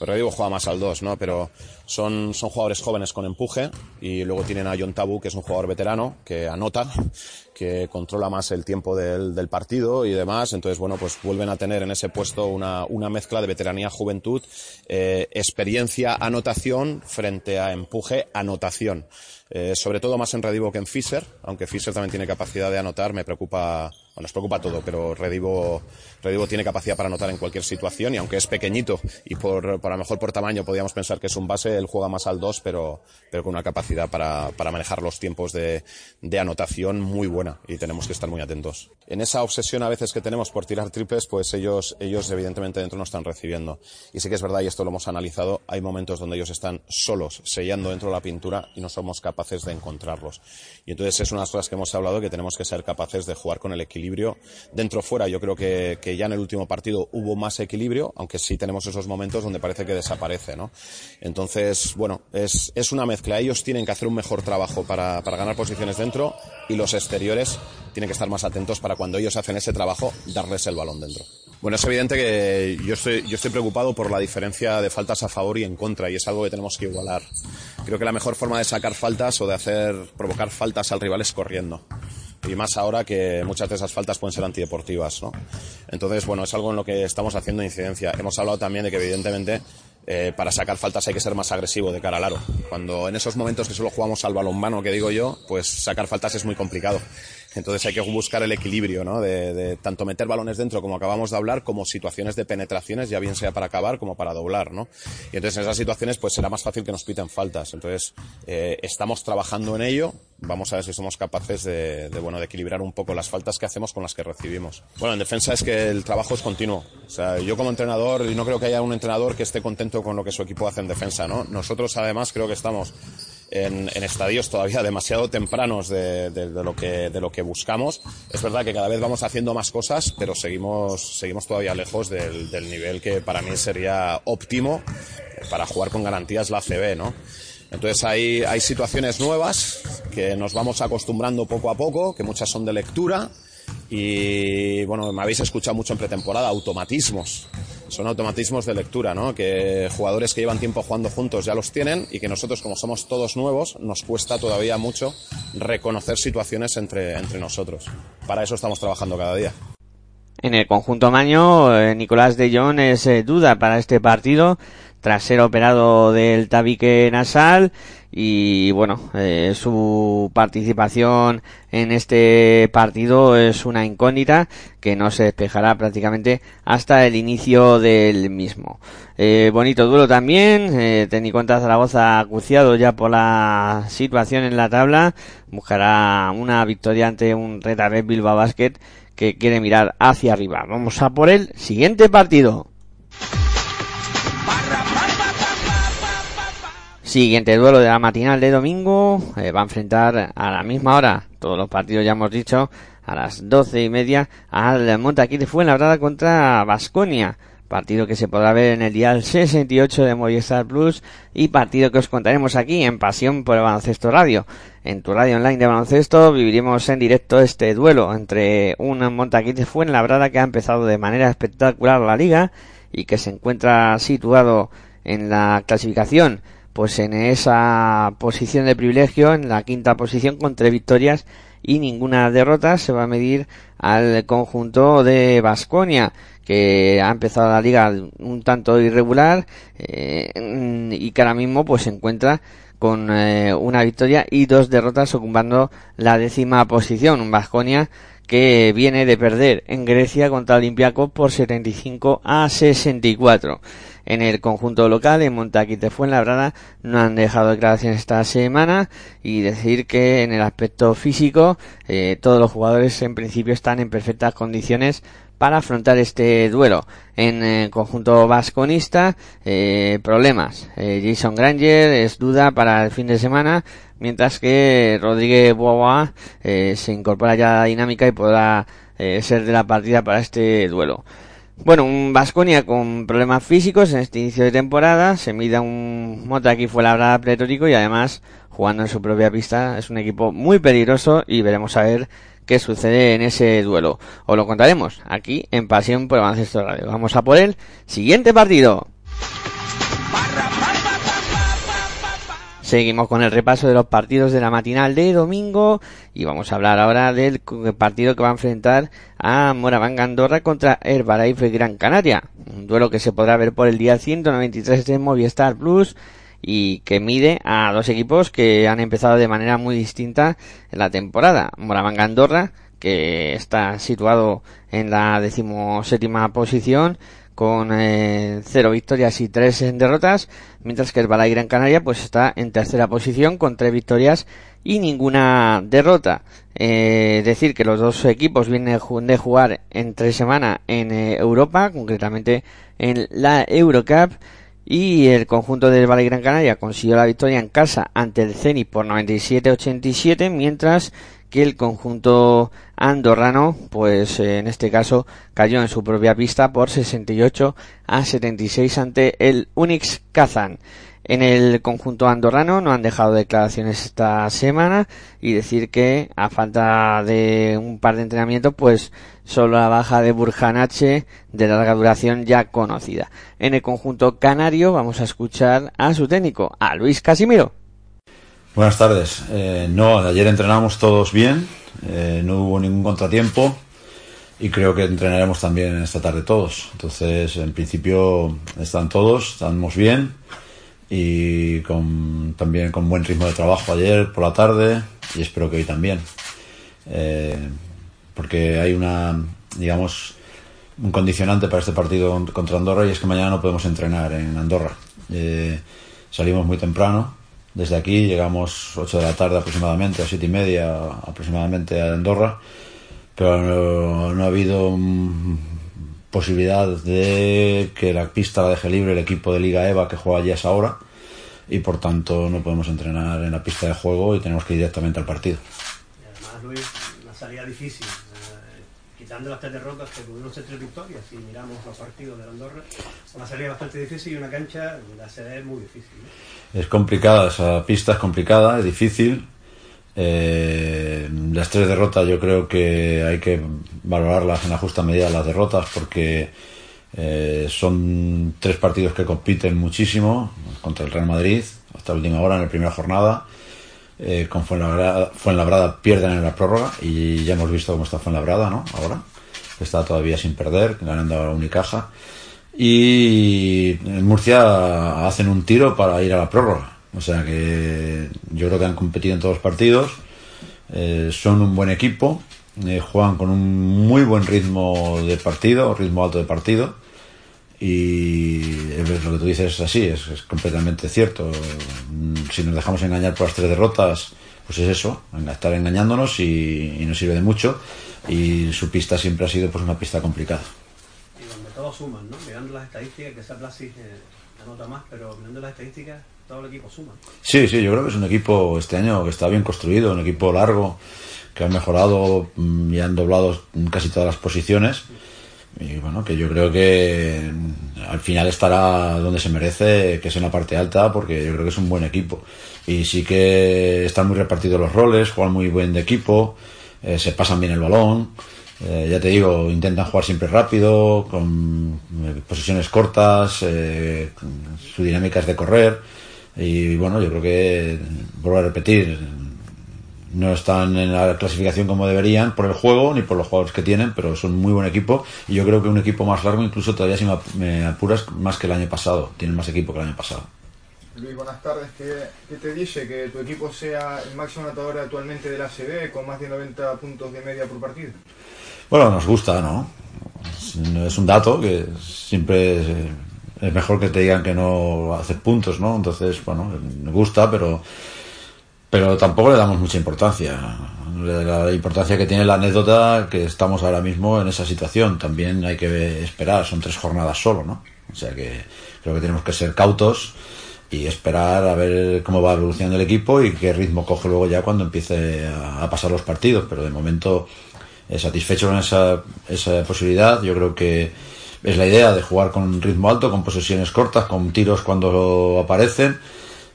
Redivo juega más al 2, ¿no? Pero son, son jugadores jóvenes con empuje y luego tienen a John Tabu, que es un jugador veterano, que anota, que controla más el tiempo del, del, partido y demás. Entonces, bueno, pues vuelven a tener en ese puesto una, una mezcla de veteranía, juventud, eh, experiencia, anotación frente a empuje, anotación. Eh, sobre todo más en Redivo que en Fischer, aunque Fischer también tiene capacidad de anotar, me preocupa, nos preocupa todo, pero Redivo, Redivo tiene capacidad para anotar en cualquier situación y aunque es pequeñito y por, a lo mejor por tamaño podríamos pensar que es un base, él juega más al 2, pero, pero con una capacidad para, para manejar los tiempos de, de anotación muy buena. buena y tenemos que estar muy atentos. En esa obsesión a veces que tenemos por tirar triples, pues ellos, ellos evidentemente dentro no están recibiendo. Y sí que es verdad, y esto lo hemos analizado, hay momentos donde ellos están solos, sellando dentro de la pintura y no somos capaces de encontrarlos. Y entonces es una de las cosas que hemos hablado que tenemos que ser capaces de jugar con el equilibrio dentro-fuera. Yo creo que, ya en el último partido hubo más equilibrio, aunque sí tenemos esos momentos donde parece que desaparece, ¿no? Entonces, bueno, es, es una mezcla. Ellos tienen que hacer un mejor trabajo para, para ganar posiciones dentro y los exteriores tienen que estar más atentos para cuando ellos hacen ese trabajo darles el balón dentro. Bueno, es evidente que yo estoy, yo estoy preocupado por la diferencia de faltas a favor y en contra y es algo que tenemos que igualar. Creo que la mejor forma de sacar faltas o de hacer provocar faltas al rival es corriendo y más ahora que muchas de esas faltas pueden ser antideportivas, ¿no? Entonces, bueno, es algo en lo que estamos haciendo incidencia. Hemos hablado también de que evidentemente eh, para sacar faltas hay que ser más agresivo de cara al aro. Cuando en esos momentos que solo jugamos al balonmano, que digo yo, pues sacar faltas es muy complicado. Entonces hay que buscar el equilibrio, ¿no? De, de, tanto meter balones dentro, como acabamos de hablar, como situaciones de penetraciones, ya bien sea para acabar como para doblar, ¿no? Y entonces en esas situaciones, pues será más fácil que nos piten faltas. Entonces eh, estamos trabajando en ello. Vamos a ver si somos capaces de, de, bueno, de equilibrar un poco las faltas que hacemos con las que recibimos. Bueno, en defensa es que el trabajo es continuo. O sea, yo como entrenador, y no creo que haya un entrenador que esté contento con lo que su equipo hace en defensa, ¿no? Nosotros además creo que estamos en, en, estadios todavía demasiado tempranos de, de, de, lo que, de lo que buscamos. Es verdad que cada vez vamos haciendo más cosas, pero seguimos, seguimos todavía lejos del, del nivel que para mí sería óptimo para jugar con garantías la CB, ¿no? Entonces hay, hay situaciones nuevas que nos vamos acostumbrando poco a poco, que muchas son de lectura y bueno, me habéis escuchado mucho en pretemporada, automatismos son automatismos de lectura, ¿no? Que jugadores que llevan tiempo jugando juntos ya los tienen y que nosotros, como somos todos nuevos, nos cuesta todavía mucho reconocer situaciones entre, entre nosotros. Para eso estamos trabajando cada día. En el conjunto Maño, eh, Nicolás de Jong es eh, duda para este partido tras ser operado del tabique nasal y bueno, eh, su participación en este partido es una incógnita que no se despejará prácticamente hasta el inicio del mismo. Eh, bonito duelo también, eh, en Zaragoza acuciado ya por la situación en la tabla, buscará una victoria ante un Reta Red Bilbao Basket que quiere mirar hacia arriba. Vamos a por el siguiente partido. Siguiente duelo de la matinal de domingo. Eh, va a enfrentar a la misma hora, todos los partidos ya hemos dicho, a las doce y media al Montaquí de Fuenlabrada contra Basconia. Partido que se podrá ver en el dial 68 de Movistar Plus y partido que os contaremos aquí en Pasión por el Baloncesto Radio. En tu radio online de baloncesto viviremos en directo este duelo entre un Montaquí de Fuenlabrada que ha empezado de manera espectacular la liga y que se encuentra situado en la clasificación pues en esa posición de privilegio, en la quinta posición con tres victorias y ninguna derrota, se va a medir al conjunto de Basconia, que ha empezado la liga un tanto irregular eh, y que ahora mismo pues se encuentra con eh, una victoria y dos derrotas ocupando la décima posición. Un Basconia que viene de perder en Grecia contra Olympiacos por 75 a 64 en el conjunto local, en Montaquite Fuenlabrada, no han dejado declaraciones esta semana y decir que en el aspecto físico eh, todos los jugadores en principio están en perfectas condiciones para afrontar este duelo. En el conjunto vasconista, eh, problemas. Eh, Jason Granger es duda para el fin de semana, mientras que Rodríguez Boa eh, se incorpora ya a la dinámica y podrá eh, ser de la partida para este duelo. Bueno, un Vasconia con problemas físicos en este inicio de temporada, se mida un Mota aquí fue la verdad pletórico y además jugando en su propia pista es un equipo muy peligroso y veremos a ver qué sucede en ese duelo. Os lo contaremos aquí en Pasión por Baloncesto Radio. Vamos a por el siguiente partido. Seguimos con el repaso de los partidos de la matinal de domingo y vamos a hablar ahora del partido que va a enfrentar a Moraván Andorra contra Herbalife Gran Canaria. Un duelo que se podrá ver por el día 193 de Movistar Plus y que mide a dos equipos que han empezado de manera muy distinta en la temporada. Moraván Andorra, que está situado en la decimoséptima posición, con eh, cero victorias y tres derrotas, mientras que el Balay Gran Canaria pues está en tercera posición con tres victorias y ninguna derrota. Eh, decir que los dos equipos vienen de jugar entre semana en eh, Europa, concretamente en la Eurocup y el conjunto del Valle Gran Canaria consiguió la victoria en casa ante el Zenit por 97-87, mientras que el conjunto andorrano, pues en este caso cayó en su propia pista por 68 a 76 ante el Unix Kazan. En el conjunto andorrano no han dejado declaraciones esta semana y decir que a falta de un par de entrenamientos pues solo la baja de Burjanache de larga duración ya conocida. En el conjunto canario vamos a escuchar a su técnico, a Luis Casimiro. Buenas tardes. Eh, no, ayer entrenamos todos bien, eh, no hubo ningún contratiempo y creo que entrenaremos también esta tarde todos. Entonces, en principio están todos, estamos bien y con, también con buen ritmo de trabajo ayer por la tarde y espero que hoy también. Eh, porque hay una, digamos, un condicionante para este partido contra Andorra y es que mañana no podemos entrenar en Andorra. Eh, salimos muy temprano desde aquí, llegamos 8 de la tarde aproximadamente, a 7 y media aproximadamente a Andorra, pero no, no ha habido posibilidad de que la pista la deje libre el equipo de Liga EVA que juega allí a esa hora y por tanto no podemos entrenar en la pista de juego y tenemos que ir directamente al partido. Y además, Luis, una salida difícil, eh, quitando las tres derrotas que pudieron ser tres victorias, si miramos los partidos de la Andorra, una salida bastante difícil y una cancha la sede es muy difícil. Es complicada, esa pista es complicada, es difícil. Eh, las tres derrotas yo creo que hay que valorarlas en la justa medida las derrotas porque eh, son tres partidos que compiten muchísimo contra el Real Madrid hasta la última hora en la primera jornada. Eh, con Fuenlabrada, Fuenlabrada pierden en la prórroga y ya hemos visto cómo está Fuenlabrada, ¿no? Ahora, que está todavía sin perder, ganando a Unicaja. Y en Murcia hacen un tiro para ir a la prórroga. O sea que yo creo que han competido en todos los partidos. Eh, son un buen equipo. Eh, juegan con un muy buen ritmo de partido, ritmo alto de partido. Y lo que tú dices es así, es, es completamente cierto. Mm, Si nos dejamos engañar por las tres derrotas, pues es eso, estar engañándonos y, y no sirve de mucho. Y su pista siempre ha sido pues una pista complicada. Y donde todos suman, ¿no? Mirando las estadísticas, que esa Blasis eh, anota más, pero mirando las estadísticas, Sí, sí, yo creo que es un equipo este año que está bien construido, un equipo largo, que ha mejorado mm, y han doblado casi todas las posiciones. Y bueno, que yo creo que mm, al final estará donde se merece, que es en la parte alta, porque yo creo que es un buen equipo. Y sí que están muy repartidos los roles, juegan muy buen de equipo, eh, se pasan bien el balón. Eh, ya te digo, intentan jugar siempre rápido, con eh, posiciones cortas, eh, su dinámica es de correr. Y bueno, yo creo que, vuelvo a repetir, no están en la clasificación como deberían por el juego ni por los jugadores que tienen, pero son muy buen equipo. Y yo creo que un equipo más largo, incluso todavía si me ap- me apuras, más que el año pasado. Tienen más equipo que el año pasado. Luis, buenas tardes. ¿Qué, qué te dice que tu equipo sea el máximo anotador actualmente de la CB con más de 90 puntos de media por partido? Bueno, nos gusta, ¿no? Es- Es un dato que siempre es, mejor que te digan que no haces puntos, ¿no? Entonces, bueno, me gusta, pero pero tampoco le damos mucha importancia. La, importancia que tiene la anécdota que estamos ahora mismo en esa situación. También hay que esperar, son tres jornadas solo, ¿no? O sea que creo que tenemos que ser cautos y esperar a ver cómo va evolucionando el equipo y qué ritmo coge luego ya cuando empiece a, a pasar los partidos. Pero de momento, eh, satisfecho con esa, esa posibilidad, yo creo que es la idea de jugar con ritmo alto, con posesiones cortas, con tiros cuando aparecen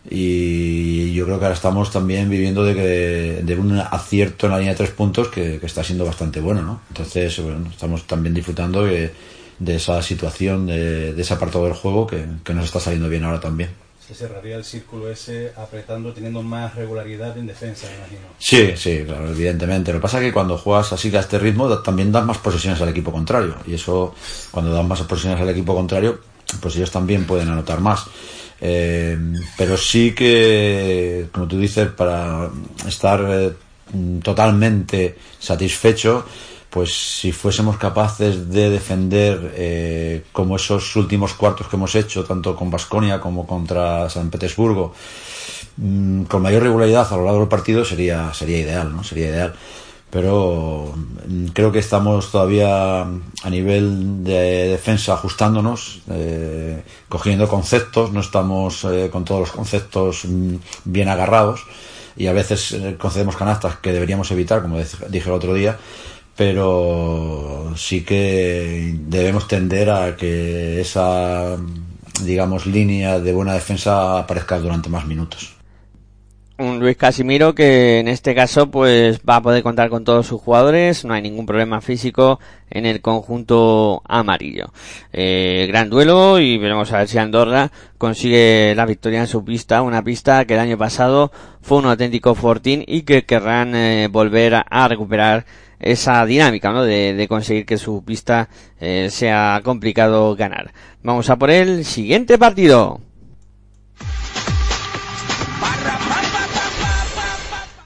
y yo creo que ahora estamos también viviendo de que de un acierto en la línea de tres puntos que, que está siendo bastante bueno, ¿no? Entonces, bueno, estamos también disfrutando de, de esa situación, de, de ese apartado del juego que, que nos está saliendo bien ahora también. Se cerraría el círculo ese apretando, teniendo más regularidad en defensa, me imagino. Sí, sí, claro, evidentemente. Lo que pasa es que cuando juegas así a este ritmo también das más posesiones al equipo contrario. Y eso, cuando dan más posesiones al equipo contrario, pues ellos también pueden anotar más. Eh, pero sí que, como tú dices, para estar eh, totalmente satisfecho, pues si fuésemos capaces de defender eh, como esos últimos cuartos que hemos hecho, tanto con Basconia como contra San Petersburgo, mm, con mayor regularidad a lo largo del partido sería, sería ideal, ¿no? Sería ideal. Pero mm, creo que estamos todavía a nivel de defensa ajustándonos, eh, cogiendo conceptos, no estamos eh, con todos los conceptos mm, bien agarrados y a veces eh, concedemos canastas que deberíamos evitar, como dije el otro día, pero sí que debemos tender a que esa digamos línea de buena defensa aparezca durante más minutos un Luis Casimiro que en este caso pues va a poder contar con todos sus jugadores, no hay ningún problema físico en el conjunto amarillo. Eh, gran duelo y veremos a ver si Andorra consigue la victoria en su pista, una pista que el año pasado fue un auténtico fortín y que querrán eh, volver a, recuperar esa dinámica, ¿no? De, conseguir que su pista eh, sea complicado ganar. Vamos a por el siguiente partido.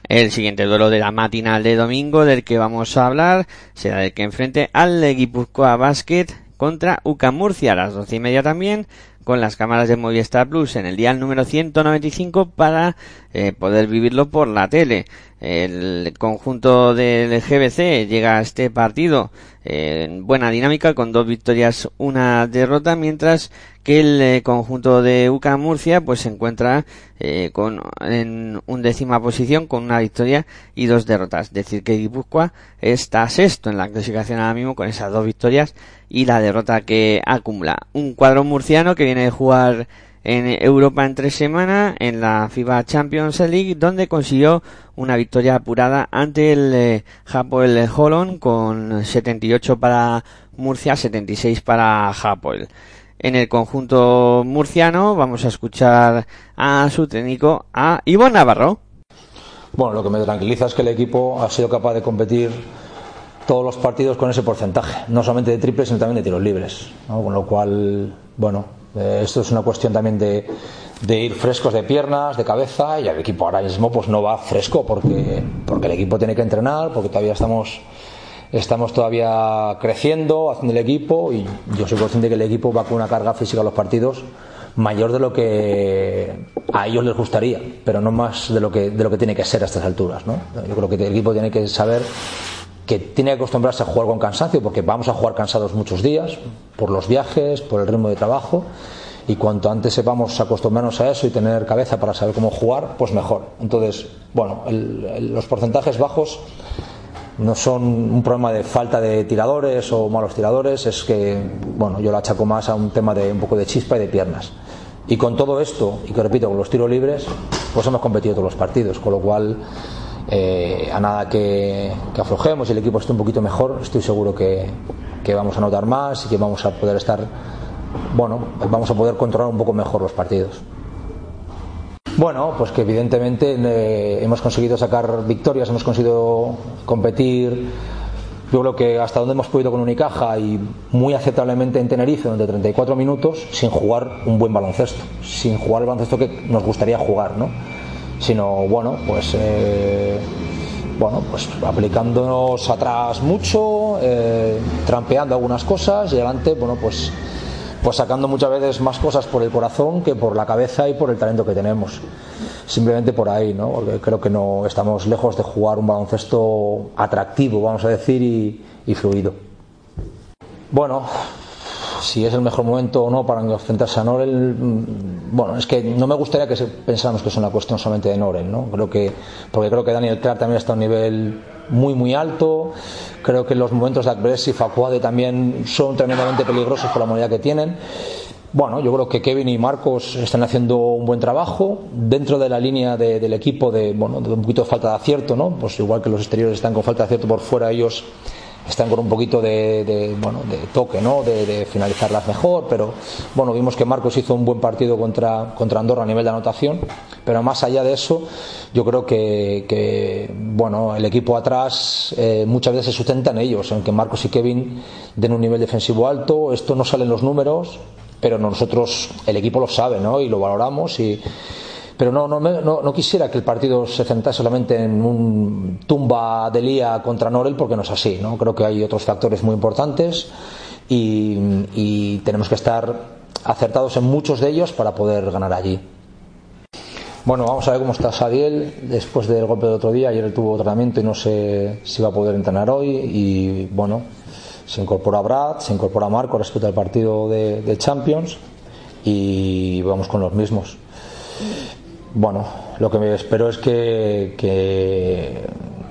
El siguiente duelo de la matinal de domingo del que vamos a hablar será el que enfrente al Guipúzcoa Basket contra UCA Murcia a las doce y media también con las cámaras de Movistar Plus en el día número 195 para eh, poder vivirlo por la tele. El conjunto del GBC llega a este partido en buena dinámica con dos victorias, una derrota, mientras que el eh, conjunto de UCA Murcia pues se encuentra eh, con en undécima posición con una victoria y dos derrotas. Es decir que Guipúzcoa está sexto en la clasificación ahora mismo con esas dos victorias y la derrota que acumula. Un cuadro murciano que viene de jugar en Europa en tres semanas en la FIBA Champions League donde consiguió una victoria apurada ante el eh, Hapoel Holon con 78 para Murcia, 76 para Hapoel. En el conjunto murciano vamos a escuchar a su técnico, a Ivonne Navarro. Bueno, lo que me tranquiliza es que el equipo ha sido capaz de competir todos los partidos con ese porcentaje, no solamente de triples, sino también de tiros libres. Con lo cual, bueno, eh, esto es una cuestión también de, ir frescos de piernas, de cabeza, y el equipo ahora mismo pues no va fresco porque, porque el equipo tiene que entrenar, porque todavía estamos, estamos todavía creciendo, haciendo el equipo, y yo soy consciente que el equipo va con una carga física a los partidos mayor de lo que a ellos les gustaría, pero no más de lo que, de lo que tiene que ser a estas alturas. ¿no? Yo creo que el equipo tiene que saber que tiene que acostumbrarse a jugar con cansancio, porque vamos a jugar cansados muchos días, por los viajes, por el ritmo de trabajo, y cuanto antes sepamos acostumbrarnos a eso y tener cabeza para saber cómo jugar, pues mejor. Entonces, bueno, los porcentajes bajos no son un problema de falta de tiradores o malos tiradores, es que, bueno, yo lo achaco más a un tema de un poco de chispa y de piernas. Y con todo esto, y que repito, con los tiros libres, pues hemos competido todos los partidos, con lo cual eh, a nada que, aflojemos y el equipo esté un poquito mejor, estoy seguro que, vamos a notar más y que vamos a poder estar, bueno, vamos a poder controlar un poco mejor los partidos. Bueno, pues que evidentemente eh, hemos conseguido sacar victorias, hemos conseguido competir. Yo creo que hasta donde hemos podido con Unicaja y muy aceptablemente en Tenerife durante 34 minutos sin jugar un buen baloncesto, sin jugar el baloncesto que nos gustaría jugar, ¿no? Sino bueno, pues eh, bueno, pues aplicándonos atrás mucho, eh, trampeando algunas cosas y adelante, bueno, pues pues sacando muchas veces más cosas por el corazón que por la cabeza y por el talento que tenemos. Simplemente por ahí, ¿no? Creo que no estamos lejos de jugar un baloncesto atractivo, vamos a decir, y fluido. Bueno, si es el mejor momento o no para enfrentarse a Norel, mm, bueno, es que no me gustaría que pensáramos que es una cuestión solamente de Norel, ¿no? Creo que, porque creo que Daniel Clark también está a un nivel muy, muy alto. Creo que los momentos de Aggressive y Facuade también son tremendamente peligrosos por la moneda que tienen. Bueno, yo creo que Kevin y Marcos están haciendo un buen trabajo dentro de la línea del equipo de, bueno, de un poquito de falta de acierto, ¿no? Pues igual que los exteriores están con falta de acierto por fuera, ellos están con un poquito de, bueno, de toque, ¿no? De, finalizarlas mejor, pero bueno, vimos que Marcos hizo un buen partido contra, contra Andorra a nivel de anotación, pero más allá de eso, yo creo que, bueno, el equipo atrás eh, muchas veces se sustenta en ellos, aunque Marcos y Kevin den un nivel defensivo alto, esto no sale en los números, pero nosotros, el equipo lo sabe, ¿no? Y lo valoramos y pero no, no, no, quisiera que el partido se centrase solamente en un tumba de Lía contra Norel, porque no es así. ¿no? Creo que hay otros factores muy importantes y, tenemos que estar acertados en muchos de ellos para poder ganar allí. Bueno, vamos a ver cómo está Sadiel después del golpe del otro día. Ayer tuvo tratamiento y no sé si va a poder entrenar hoy. Y bueno, se incorpora Brad, se incorpora Marco respecto al partido de Champions y vamos con los mismos. Bueno, lo que me espero es que,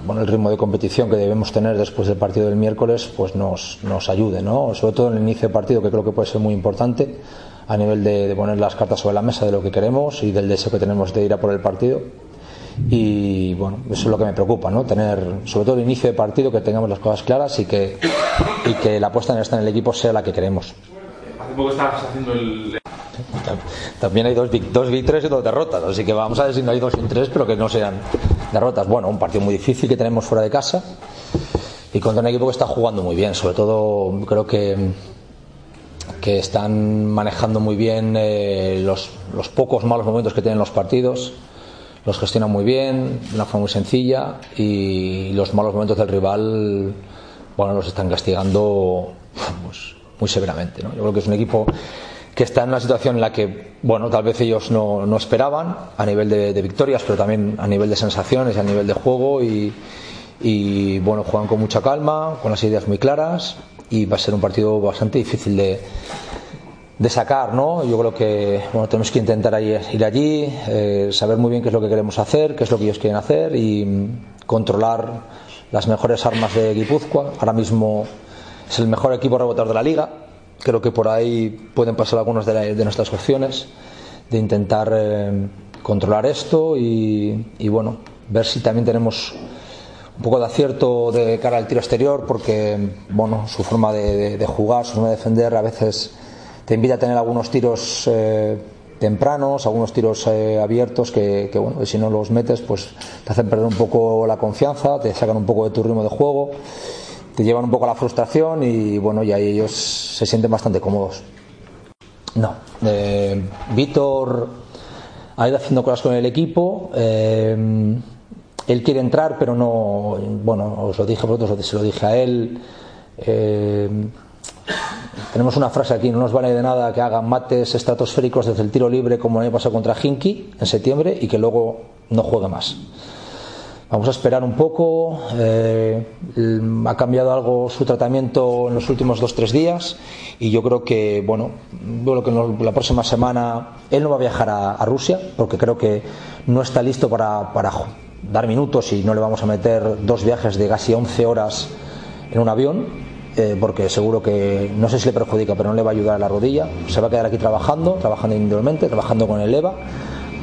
bueno, el ritmo de competición que debemos tener después del partido del miércoles pues nos, nos ayude, ¿no? sobre todo en el inicio del partido que creo que puede ser muy importante a nivel de, poner las cartas sobre la mesa de lo que queremos y del deseo que tenemos de ir a por el partido y bueno, eso es lo que me preocupa, ¿no? Tener, sobre todo el inicio de partido, que tengamos las cosas claras y que, y que la puesta en escena en el equipo sea la que queremos. Hace poco estabas haciendo el. También hay dos, dos victorias y dos derrotas, así que vamos a ver si no hay dos y tres, pero que no sean derrotas. Bueno, un partido muy difícil que tenemos fuera de casa y contra un equipo que está jugando muy bien, sobre todo creo que que están manejando muy bien eh, los, los pocos malos momentos que tienen los partidos, los gestionan muy bien, de una forma muy sencilla y los malos momentos del rival, bueno, los están castigando pues, muy severamente. ¿no? Yo creo que es un equipo que está en una situación en la que, bueno, tal vez ellos no, no esperaban a nivel de, victorias, pero también a nivel de sensaciones y a nivel de juego y, bueno, juegan con mucha calma, con las ideas muy claras y va a ser un partido bastante difícil de, de sacar, ¿no? Yo creo que bueno, tenemos que intentar ir allí, eh, saber muy bien qué es lo que queremos hacer, qué es lo que ellos quieren hacer y mm, controlar las mejores armas de Guipúzcoa. Ahora mismo es el mejor equipo rebotador de la liga. Creo que por ahí pueden pasar algunas de, la- de nuestras opciones de intentar eh, controlar esto y, y, bueno, ver si también tenemos un poco de acierto de cara al tiro exterior porque bueno su forma de, de- de jugar su forma de defender a veces te invita a tener algunos tiros eh, tempranos algunos tiros eh, abiertos que, que, bueno si no los metes pues te hacen perder un poco la confianza te sacan un poco de tu ritmo de juego te llevan un poco a la frustración y bueno y ahí ellos se sienten bastante cómodos no eh, Víctor ha ido haciendo cosas con el equipo eh, él quiere entrar, pero no. Bueno, os lo dije a vosotros, se lo dije a él. Eh, tenemos una frase aquí: no nos vale de nada que hagan mates estratosféricos desde el tiro libre, como el año pasado contra Hinky en septiembre, y que luego no juegue más. Vamos a esperar un poco. eh, ha cambiado algo su tratamiento en los últimos dos tres días y yo creo que bueno, yo creo que la próxima semana él no va a viajar a, a Rusia porque creo que no está listo para, para dar minutos y no le vamos a meter dos viajes de casi 11 horas en un avión eh, porque seguro que no sé si le perjudica pero no le va a ayudar a la rodilla se va a quedar aquí trabajando trabajando individualmente trabajando con el EVA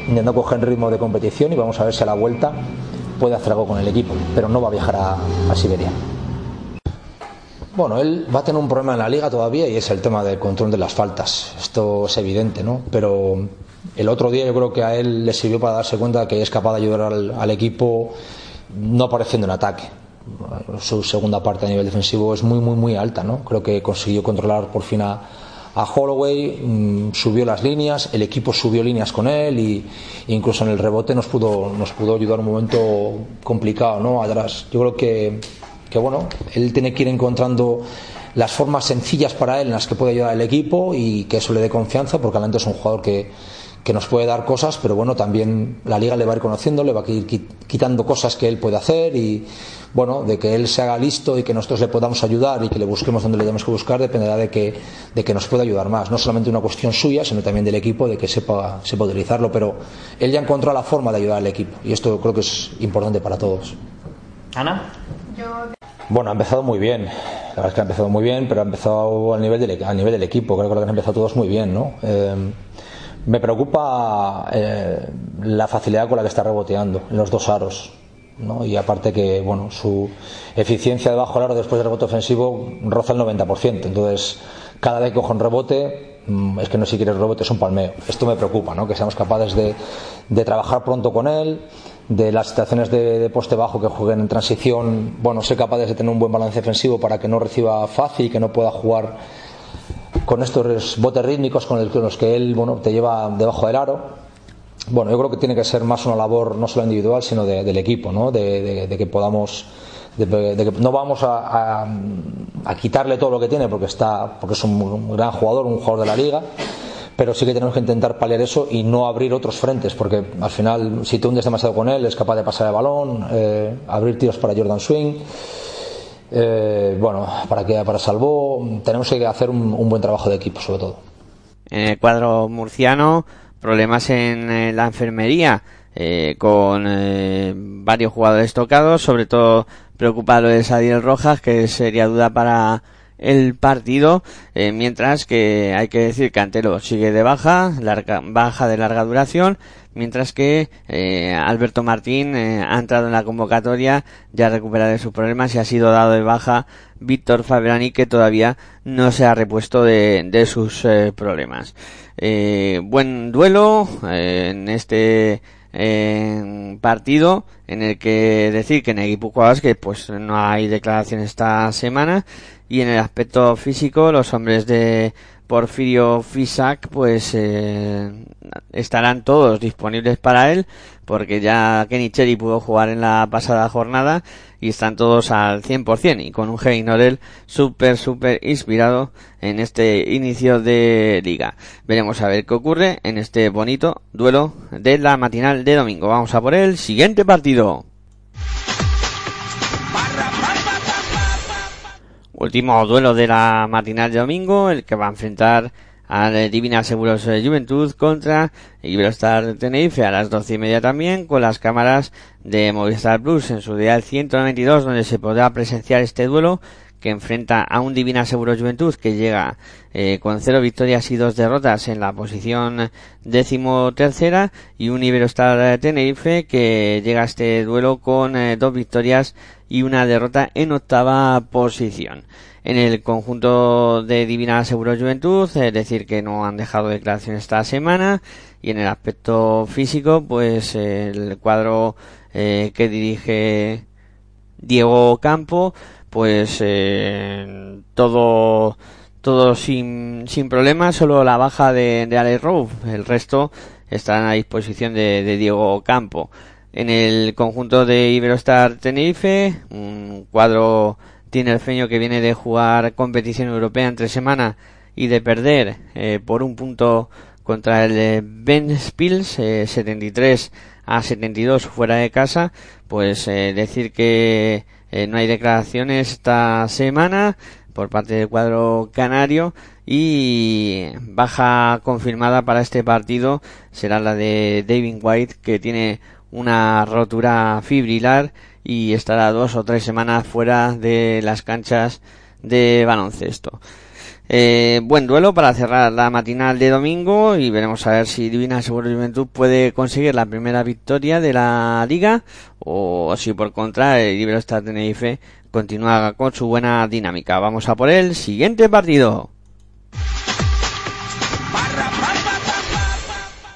intentando coger ritmo de competición y vamos a ver si a la vuelta puede hacer algo con el equipo pero no va a viajar a, Siberia bueno, él va a tener un problema en la liga todavía y es el tema del control de las faltas. Esto es evidente, ¿no? Pero el otro día yo creo que a él le sirvió para darse cuenta que es capaz de ayudar al, al equipo no apareciendo en ataque. Su segunda parte a nivel defensivo es muy, muy, muy alta, ¿no? Creo que consiguió controlar por fin a, a Holloway, mm, subió las líneas, el equipo subió líneas con él y incluso en el rebote nos pudo, nos pudo ayudar un momento complicado, ¿no? Atrás. Yo creo que, que bueno, él tiene que ir encontrando las formas sencillas para él en las que puede ayudar al equipo y que eso le dé confianza, porque Alante es un jugador que, que nos puede dar cosas, pero bueno, también la liga le va a ir conociendo, le va a ir qui- quitando cosas que él puede hacer y bueno, de que él se haga listo y que nosotros le podamos ayudar y que le busquemos donde le tenemos que buscar dependerá de que, de que nos pueda ayudar más. No solamente una cuestión suya, sino también del equipo, de que sepa, sepa utilizarlo, pero él ya encontró la forma de ayudar al equipo y esto creo que es importante para todos. Ana. Bueno, ha empezado muy bien. La verdad es que ha empezado muy bien, pero ha empezado al nivel del, al nivel del equipo. Creo que han empezado todos muy bien, ¿no? Eh, me preocupa eh, la facilidad con la que está reboteando en los dos aros. ¿no? Y aparte que bueno, su eficiencia debajo del aro después del rebote ofensivo roza el 90%. Entonces, cada vez que coge un rebote, mm, es que no si quieres rebote, es un palmeo. Esto me preocupa, ¿no? que seamos capaces de, trabajar pronto con él, de las situaciones de, de poste bajo que jueguen en transición, bueno, ser capaces de tener un buen balance defensivo para que no reciba fácil y que no pueda jugar con estos botes rítmicos con, los que él bueno, te lleva debajo del aro. Bueno, yo creo que tiene que ser más una labor no solo individual, sino de- del equipo, ¿no? de, que podamos. De, que no vamos a, a- quitarle todo lo que tiene porque está porque es un, un gran jugador, un jugador de la liga, pero sí que tenemos que intentar paliar eso y no abrir otros frentes, porque al final, si te hundes demasiado con él, es capaz de pasar el balón, eh, abrir tiros para Jordan Swing. Eh, bueno, para que para Salvo tenemos que hacer un, buen trabajo de equipo, sobre todo. En el cuadro murciano, problemas en eh, la enfermería, eh, con eh, varios jugadores tocados, sobre todo preocupado de Sadiel Rojas, que sería duda para el partido, mientras que hay que decir que Antelo sigue de baja, larga, baja de larga duración, mientras que eh, Alberto Martín eh, ha entrado en la convocatoria, ya recuperado de sus problemas y ha sido dado de baja Víctor Fabrani, que todavía no se ha repuesto de, de sus eh, problemas. Eh, buen duelo en este partido en el que decir que en Guipúzcoa Basket pues no hay declaración esta semana y en el aspecto físico los hombres de Porfirio Fisac pues eh, estarán todos disponibles para él porque ya Kenny Cherry pudo jugar en la pasada jornada y están todos al 100% y con un Hey Norel súper súper inspirado en este inicio de liga. Veremos a ver qué ocurre en este bonito duelo de la matinal de domingo. Vamos a por el siguiente partido. Último duelo de la matinal de domingo, el que va a enfrentar al Divina Seguros Juventud contra Iberostar Tenerife a las doce y media también con las cámaras de Movistar Plus. En su día 192 donde se podrá presenciar este duelo que enfrenta a un Divina Seguros Juventud que llega eh, con cero victorias y dos derrotas en la posición décimo tercera y un Iberostar Tenerife que llega a este duelo con eh, dos victorias y una derrota en octava posición. En el conjunto de Divina Seguros Juventud, es decir, que no han dejado declaración esta semana, y en el aspecto físico, pues el cuadro eh, que dirige Diego Campo, pues eh, todo todo sin, sin problemas, solo la baja de, de Alex el resto estarán a disposición de, Diego Campo. En el conjunto de Iberostar Tenerife, un cuadro tinerfeño que viene de jugar competición europea entre semana y de perder eh, por un punto contra el Ben Spils, eh, 73 a 72 fuera de casa, pues eh, decir que eh, no hay declaraciones esta semana por parte del cuadro canario y baja confirmada para este partido será la de David White que tiene una rotura fibrilar y estará dos o tres semanas fuera de las canchas de baloncesto. Eh, buen duelo para cerrar la matinal de domingo y veremos a ver si Divina Seguro Juventud puede conseguir la primera victoria de la liga o si por contra el Iberostar Tenerife continúa con su buena dinámica. Vamos a por el siguiente partido.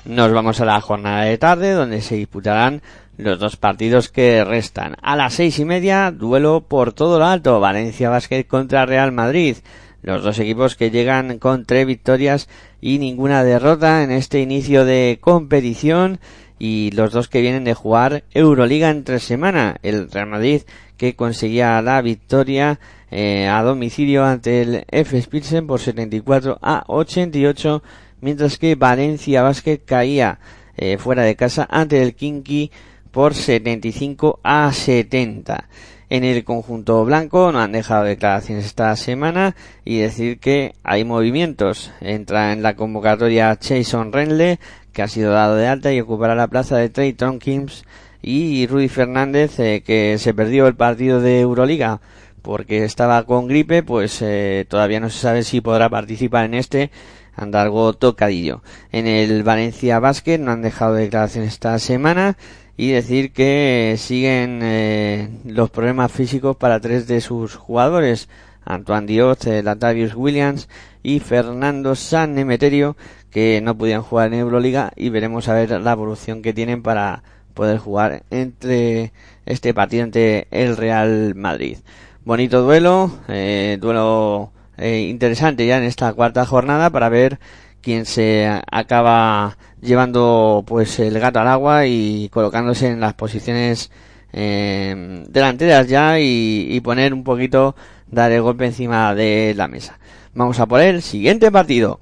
Nos vamos a la jornada de tarde donde se disputarán los dos partidos que restan. A las seis y media, duelo por todo lo alto. Valencia Basket contra Real Madrid. Los dos equipos que llegan con tres victorias y ninguna derrota en este inicio de competición y los dos que vienen de jugar Euroliga entre semana. El Real Madrid que conseguía la victoria eh, a domicilio ante el F. Spilsen por 74 a 88 mientras que Valencia Basket caía eh, fuera de casa ante el Kinky por 75 a 70. En el conjunto blanco no han dejado declaraciones esta semana y decir que hay movimientos. Entra en la convocatoria Jason Renle, que ha sido dado de alta y ocupará la plaza de Trey Tonkins y Rudy Fernández, eh, que se perdió el partido de Euroliga porque estaba con gripe, pues eh, todavía no se sabe si podrá participar en este anda algo tocadillo. En el Valencia Basket no han dejado declaración esta semana y decir que siguen eh, los problemas físicos para tres de sus jugadores, Antoine Diot, eh, Latavius Williams y Fernando San Nemeterio, que no podían jugar en Euroliga y veremos a ver la evolución que tienen para poder jugar entre este partido entre el Real Madrid. Bonito duelo, eh, duelo eh, interesante ya en esta cuarta jornada para ver quien se acaba llevando pues el gato al agua y colocándose en las posiciones eh, delanteras ya y, poner un poquito, dar el golpe encima de la mesa. Vamos a por el siguiente partido.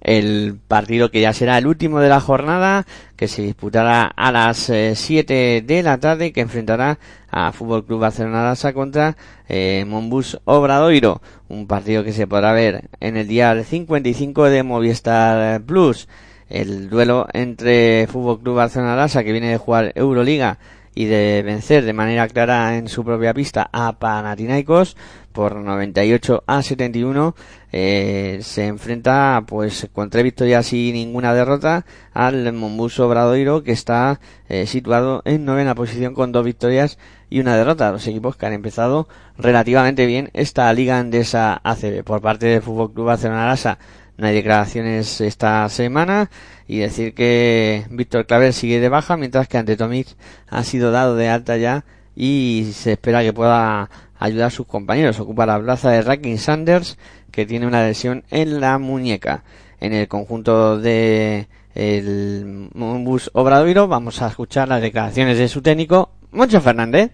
El partido que ya será el último de la jornada, que se disputará a las eh, 7 de la tarde, que enfrentará a Fútbol Club Barcelona Lasa contra eh, Monbus Obradoiro, un partido que se podrá ver en el día 55 de Movistar Plus. El duelo entre Fútbol Club Barcelona Lasa, que viene de jugar Euroliga y de vencer de manera clara en su propia pista a Panathinaikos por 98 a 71 eh, se enfrenta pues con tres victorias y ninguna derrota al Monbus Obradoiro que está eh, situado en novena posición con dos victorias y una derrota. Los equipos que han empezado relativamente bien esta liga andesa ACB por parte del Fútbol Club Barcelona Lasa no hay declaraciones esta semana y decir que Víctor Claver sigue de baja mientras que ante Tomic ha sido dado de alta ya y se espera que pueda ayudar a sus compañeros. Ocupa la plaza de Racking Sanders que tiene una lesión en la muñeca. En el conjunto de el bus Obradoiro vamos a escuchar las declaraciones de su técnico, Moncho Fernández.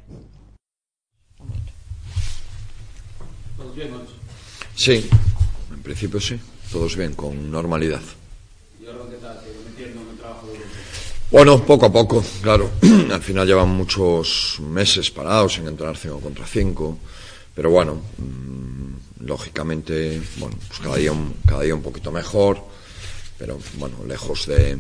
Sí, en principio sí, todos bien, con normalidad. Bueno, poco a poco, claro. Al final llevan muchos meses parados en entrar 5 contra 5, pero bueno, mmm, lógicamente, bueno, pues cada día, un, cada día un poquito mejor, pero bueno, lejos de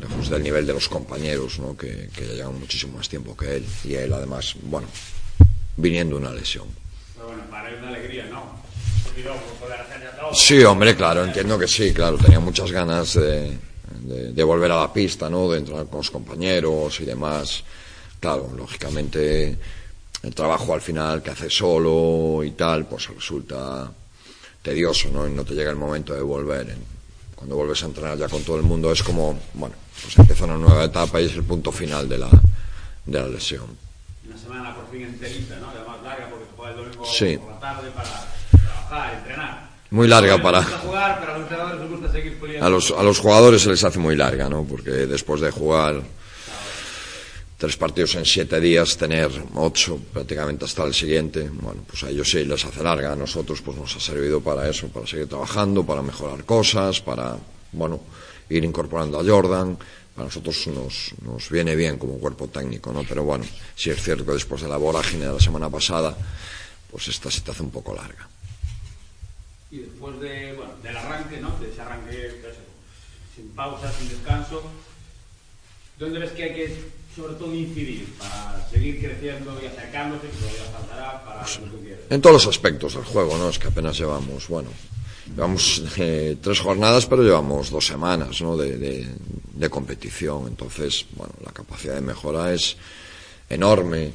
lejos del nivel de los compañeros, ¿no? que, que ya llevan muchísimo más tiempo que él, y él además, bueno, viniendo una lesión. Pero bueno, para él una alegría, ¿no? Sí, hombre, claro, entiendo que sí, claro, tenía muchas ganas de, de, volver a la pista, ¿no? De entrar con los compañeros y demás. Claro, lógicamente el trabajo al final que hace solo y tal, pues resulta tedioso, ¿no? Y no te llega el momento de volver. Cuando vuelves a entrenar ya con todo el mundo es como, bueno, pues empieza una nueva etapa y es el punto final de la, de la lesión. Una semana por fin enterita, ¿no? Además larga porque se juega el domingo Sí. por la tarde para trabajar, entrenar. Muy larga para... gusta jugar, pero a los gusta seguir. A los, a los jugadores se les hace muy larga, ¿no? Porque después de jugar tres partidos en siete días, tener ocho prácticamente hasta el siguiente, bueno, pues a ellos sí les hace larga. A nosotros pues nos ha servido para eso, para seguir trabajando, para mejorar cosas, para, bueno, ir incorporando a Jordan. Para nosotros nos, nos viene bien como cuerpo técnico, ¿no? Pero bueno, sí es cierto que después de la vorágine de la semana pasada, pues esta se te hace un poco larga. Y después de, bueno, del arranque, ¿no? De ese arranque pues, sin pausa, sin descanso, ¿dónde ves que hay que, sobre todo, incidir para seguir creciendo y acercándose, que todavía faltará para lo que? En todos los aspectos del juego, ¿no? Es que apenas llevamos, bueno, llevamos eh, tres jornadas, pero llevamos dos semanas, ¿no? De, de, de, competición. Entonces, bueno, la capacidad de mejora es enorme.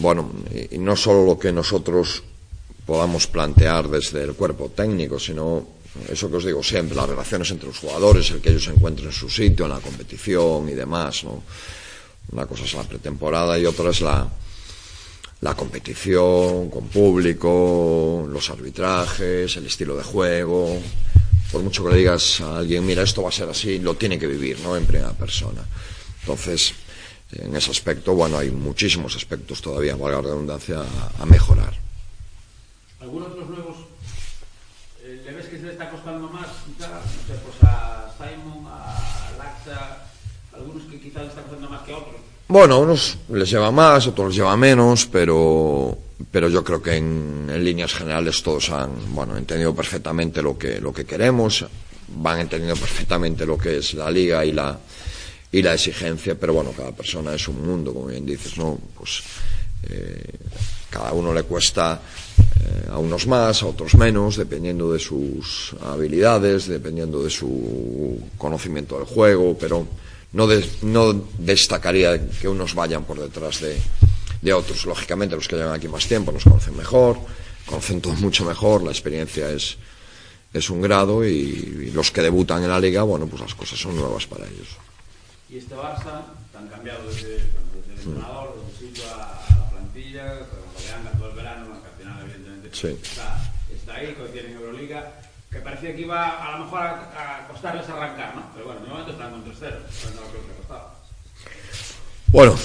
Bueno, y, y no solo lo que nosotros podamos plantear desde el cuerpo técnico, sino eso que os digo siempre, las relaciones entre los jugadores, el que ellos se encuentren en su sitio, en la competición y demás, ¿no? Una cosa es la pretemporada y otra es la, la competición con público, los arbitrajes, el estilo de juego. Por mucho que le digas a alguien, mira, esto va a ser así, lo tiene que vivir, ¿no? En primera persona. Entonces, en ese aspecto, bueno, hay muchísimos aspectos todavía, valga la redundancia, a, a mejorar. ¿Algunos de los nuevos eh, le ves que se le está costando más? Quizá, no sé, pues a Simon, a Laxa, algunos que quizá le está costando más que a otros. Bueno, unos les lleva más, otros les lleva menos, pero, pero yo creo que en, en líneas generales todos han bueno, entendido perfectamente lo que, lo que queremos, van entendiendo perfectamente lo que es la liga y la, y la exigencia, pero bueno, cada persona es un mundo, como bien dices, ¿no? Pues eh, cada uno le cuesta eh, a unos más, a otros menos, dependiendo de sus habilidades, dependiendo de su conocimiento del juego, pero no, de, no destacaría que unos vayan por detrás de, de, otros. Lógicamente, los que llevan aquí más tiempo nos conocen mejor, conocen todo mucho mejor, la experiencia es, es un grado y, y, los que debutan en la liga, bueno, pues las cosas son nuevas para ellos. Y este Barça, tan cambiado desde, desde el entrenador, desde el sitio a, a, la plantilla, rodeando todo el verano, que al final, evidentemente, sí. está, está ahí, que tiene Euroliga que parecía que iba a lo mejor a, costarles arrancar, ¿no? Pero bueno, de momento están con 3-0, no creo que costaba. Bueno,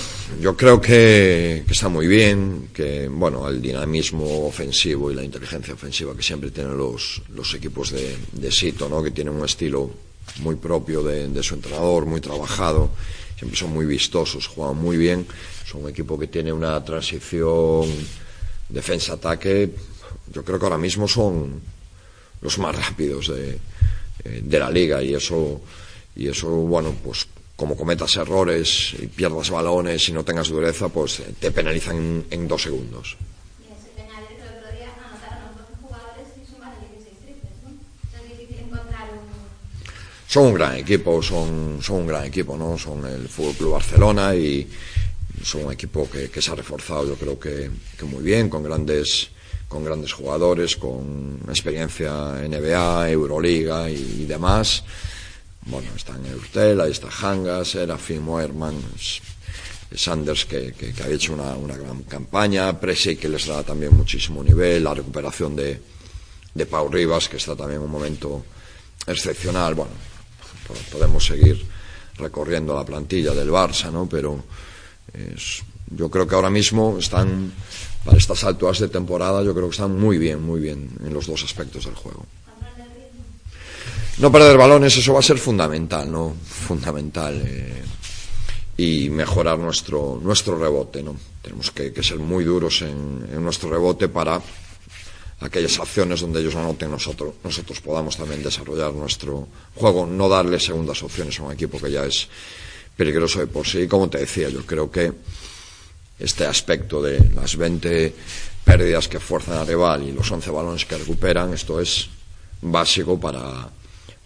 yo creo que, está muy bien, que bueno, el dinamismo ofensivo y la inteligencia ofensiva que siempre tienen los, los equipos de, de Sito, ¿no? que tienen un estilo muy propio de, de, su entrenador, muy trabajado, siempre son muy vistosos, juegan muy bien, son un equipo que tiene una transición defensa-ataque, yo creo que ahora mismo son los más rápidos de, de la liga y eso, y eso, bueno, pues como cometas errores y pierdas balones y no tengas dureza, pues te penalizan en, en dos segundos. Son un gran equipo, son, son un gran equipo, ¿no? Son el Fútbol Club Barcelona y son un equipo que, que se ha reforzado, yo creo que, que, muy bien, con grandes, con grandes jugadores, con experiencia NBA, Euroliga y, demás. Bueno, está en Eurtel, ahí está Hangas, Serafim, Moerman, Sanders que, que, que, ha hecho una, una gran campaña, Presi que les da también muchísimo nivel, la recuperación de, de Pau Rivas que está también en un momento excepcional. Bueno, podemos seguir recorriendo la plantilla del Barça, ¿no? Pero es, yo creo que ahora mismo están, para estas alturas de temporada, yo creo que están muy bien, muy bien en los dos aspectos del juego. No perder balones, eso va a ser fundamental, ¿no? Fundamental. Eh, y mejorar nuestro, nuestro rebote, ¿no? Tenemos que, ser muy duros en, nuestro rebote para aquellas acciones donde ellos anoten, nosotros, nosotros podamos también desarrollar nuestro juego, no darle segundas opciones a un equipo que ya es peligroso de por sí. Como te decía, yo creo que este aspecto de las 20 pérdidas que fuerzan al rival y los 11 balones que recuperan, esto es básico para,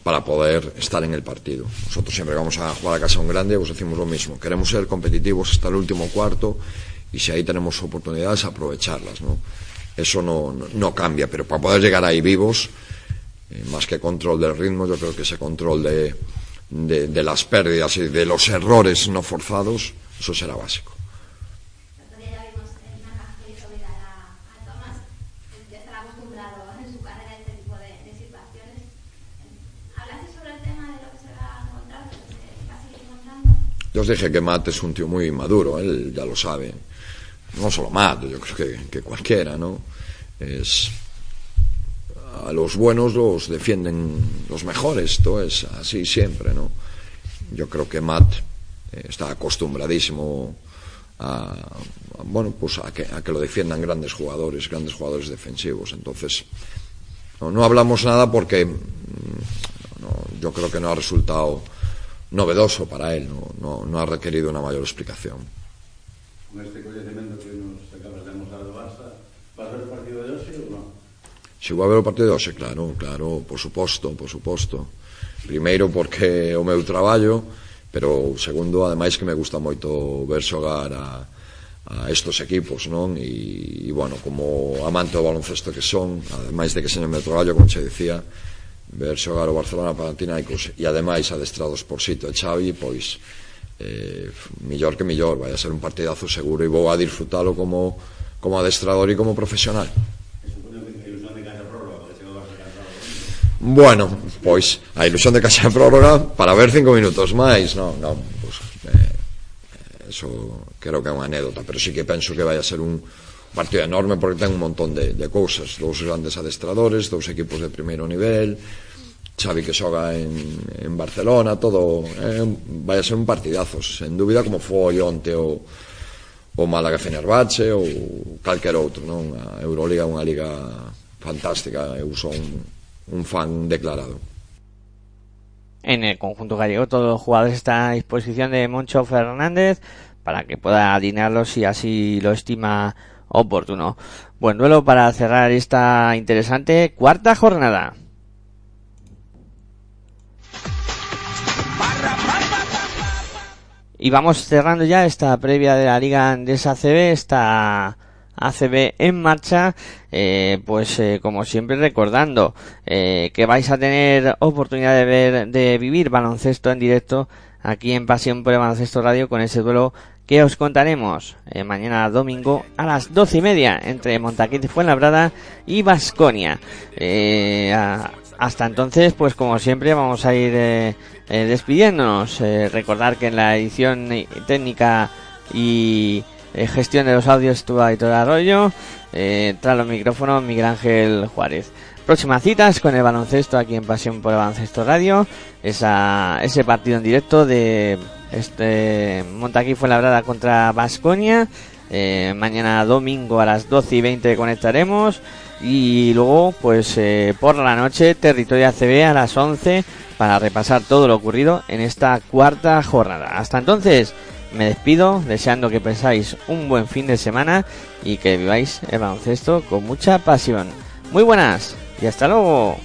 para poder estar en el partido. Nosotros siempre vamos a jugar a casa un grande, pues decimos lo mismo. Queremos ser competitivos hasta el último cuarto y si ahí tenemos oportunidades, aprovecharlas, ¿no? Eso no, no, cambia, pero para poder llegar ahí vivos, eh, más que control del ritmo, yo creo que ese control de, de las pérdidas y de los errores no forzados, eso será básico. Yo os dije que Matt es un tío muy maduro, él ya lo sabe. No solo Matt, yo creo que, que cualquiera, ¿no? Es, a los buenos los defienden los mejores, esto es así siempre, ¿no? Yo creo que Matt eh, está acostumbradísimo a, bueno, pues a que, a que lo defiendan grandes jugadores, grandes jugadores defensivos. Entonces, no, no hablamos nada porque no, yo creo que no ha resultado novedoso para él, no, no, no ha requerido una mayor explicación. Con este conocimiento que nos acabas de mostrar do Barça, vas ver o partido de hoxe ou non? Chegou a ver o partido de hoxe, claro, claro, por suposto, por suposto. Primeiro porque o meu traballo, pero segundo, ademais que me gusta moito ver xogar a, a estos equipos, non? E, e bueno, como amante do baloncesto que son, ademais de que señor meu traballo, como che decía, ver xogar o Barcelona Panathinaikos e ademais adestrados por Sito e Xavi, pois eh, millor que millor, vai a ser un partidazo seguro e vou a disfrutalo como, como adestrador e como profesional. Bueno, pois a ilusión de que haxa prórroga para ver cinco minutos máis, non, non, pois, eh, eh, eso creo que é unha anécdota, pero sí que penso que vai a ser un, partido enorme porque ten un montón de, de cousas dous grandes adestradores, dous equipos de primeiro nivel Xavi que xoga en, en Barcelona todo eh, vai a ser un partidazo sen dúbida como foi onte o, o Málaga Fenerbahce ou calquer outro non? a Euroliga é unha liga fantástica eu son un fan declarado en el conjunto gallego. Todos los jugadores están a disposición de Moncho Fernández para que pueda alinearlos si así lo estima oportuno. Buen duelo para cerrar esta interesante cuarta jornada. Y vamos cerrando ya esta previa de la Liga Andesa ACB, esta ACB en marcha, eh, pues eh, como siempre recordando eh, que vais a tener oportunidad de ver, de vivir baloncesto en directo aquí en Pasión por el Baloncesto Radio con ese duelo que os contaremos eh, mañana domingo a las doce y media entre Montaquit Fuenlabrada y Vasconia. Eh, hasta entonces, pues como siempre, vamos a ir eh, despidiéndonos. Recordar que en la edición técnica y gestión de los audios estuvo Aitor Arroyo, tras los micrófonos Miguel Ángel Juárez. Próximas citas con el baloncesto aquí en Pasión por el Baloncesto Radio, esa, ese partido en directo de este Montaquí fue labrada contra Vasconia. Eh, mañana domingo a las 12 y 20 conectaremos. Y luego, pues eh, por la noche, Territorio ACB a las 11 para repasar todo lo ocurrido en esta cuarta jornada. Hasta entonces, me despido deseando que pensáis un buen fin de semana y que viváis el baloncesto con mucha pasión. Muy buenas y hasta luego.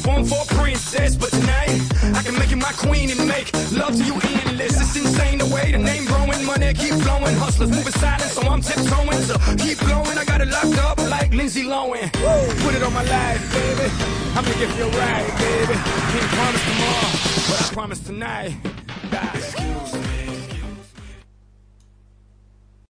Battle perform for a princess but tonight I can make you my queen and make love to you endless. It's insane the way the name growing money keep flowing. Hustlers moving silent so I'm tiptoeing so keep blowing. I got it locked up like Lindsay Lohan. Put it on my life baby. I'm gonna give you a ride baby. Can't promise tomorrow but I promise tonight. Excuse me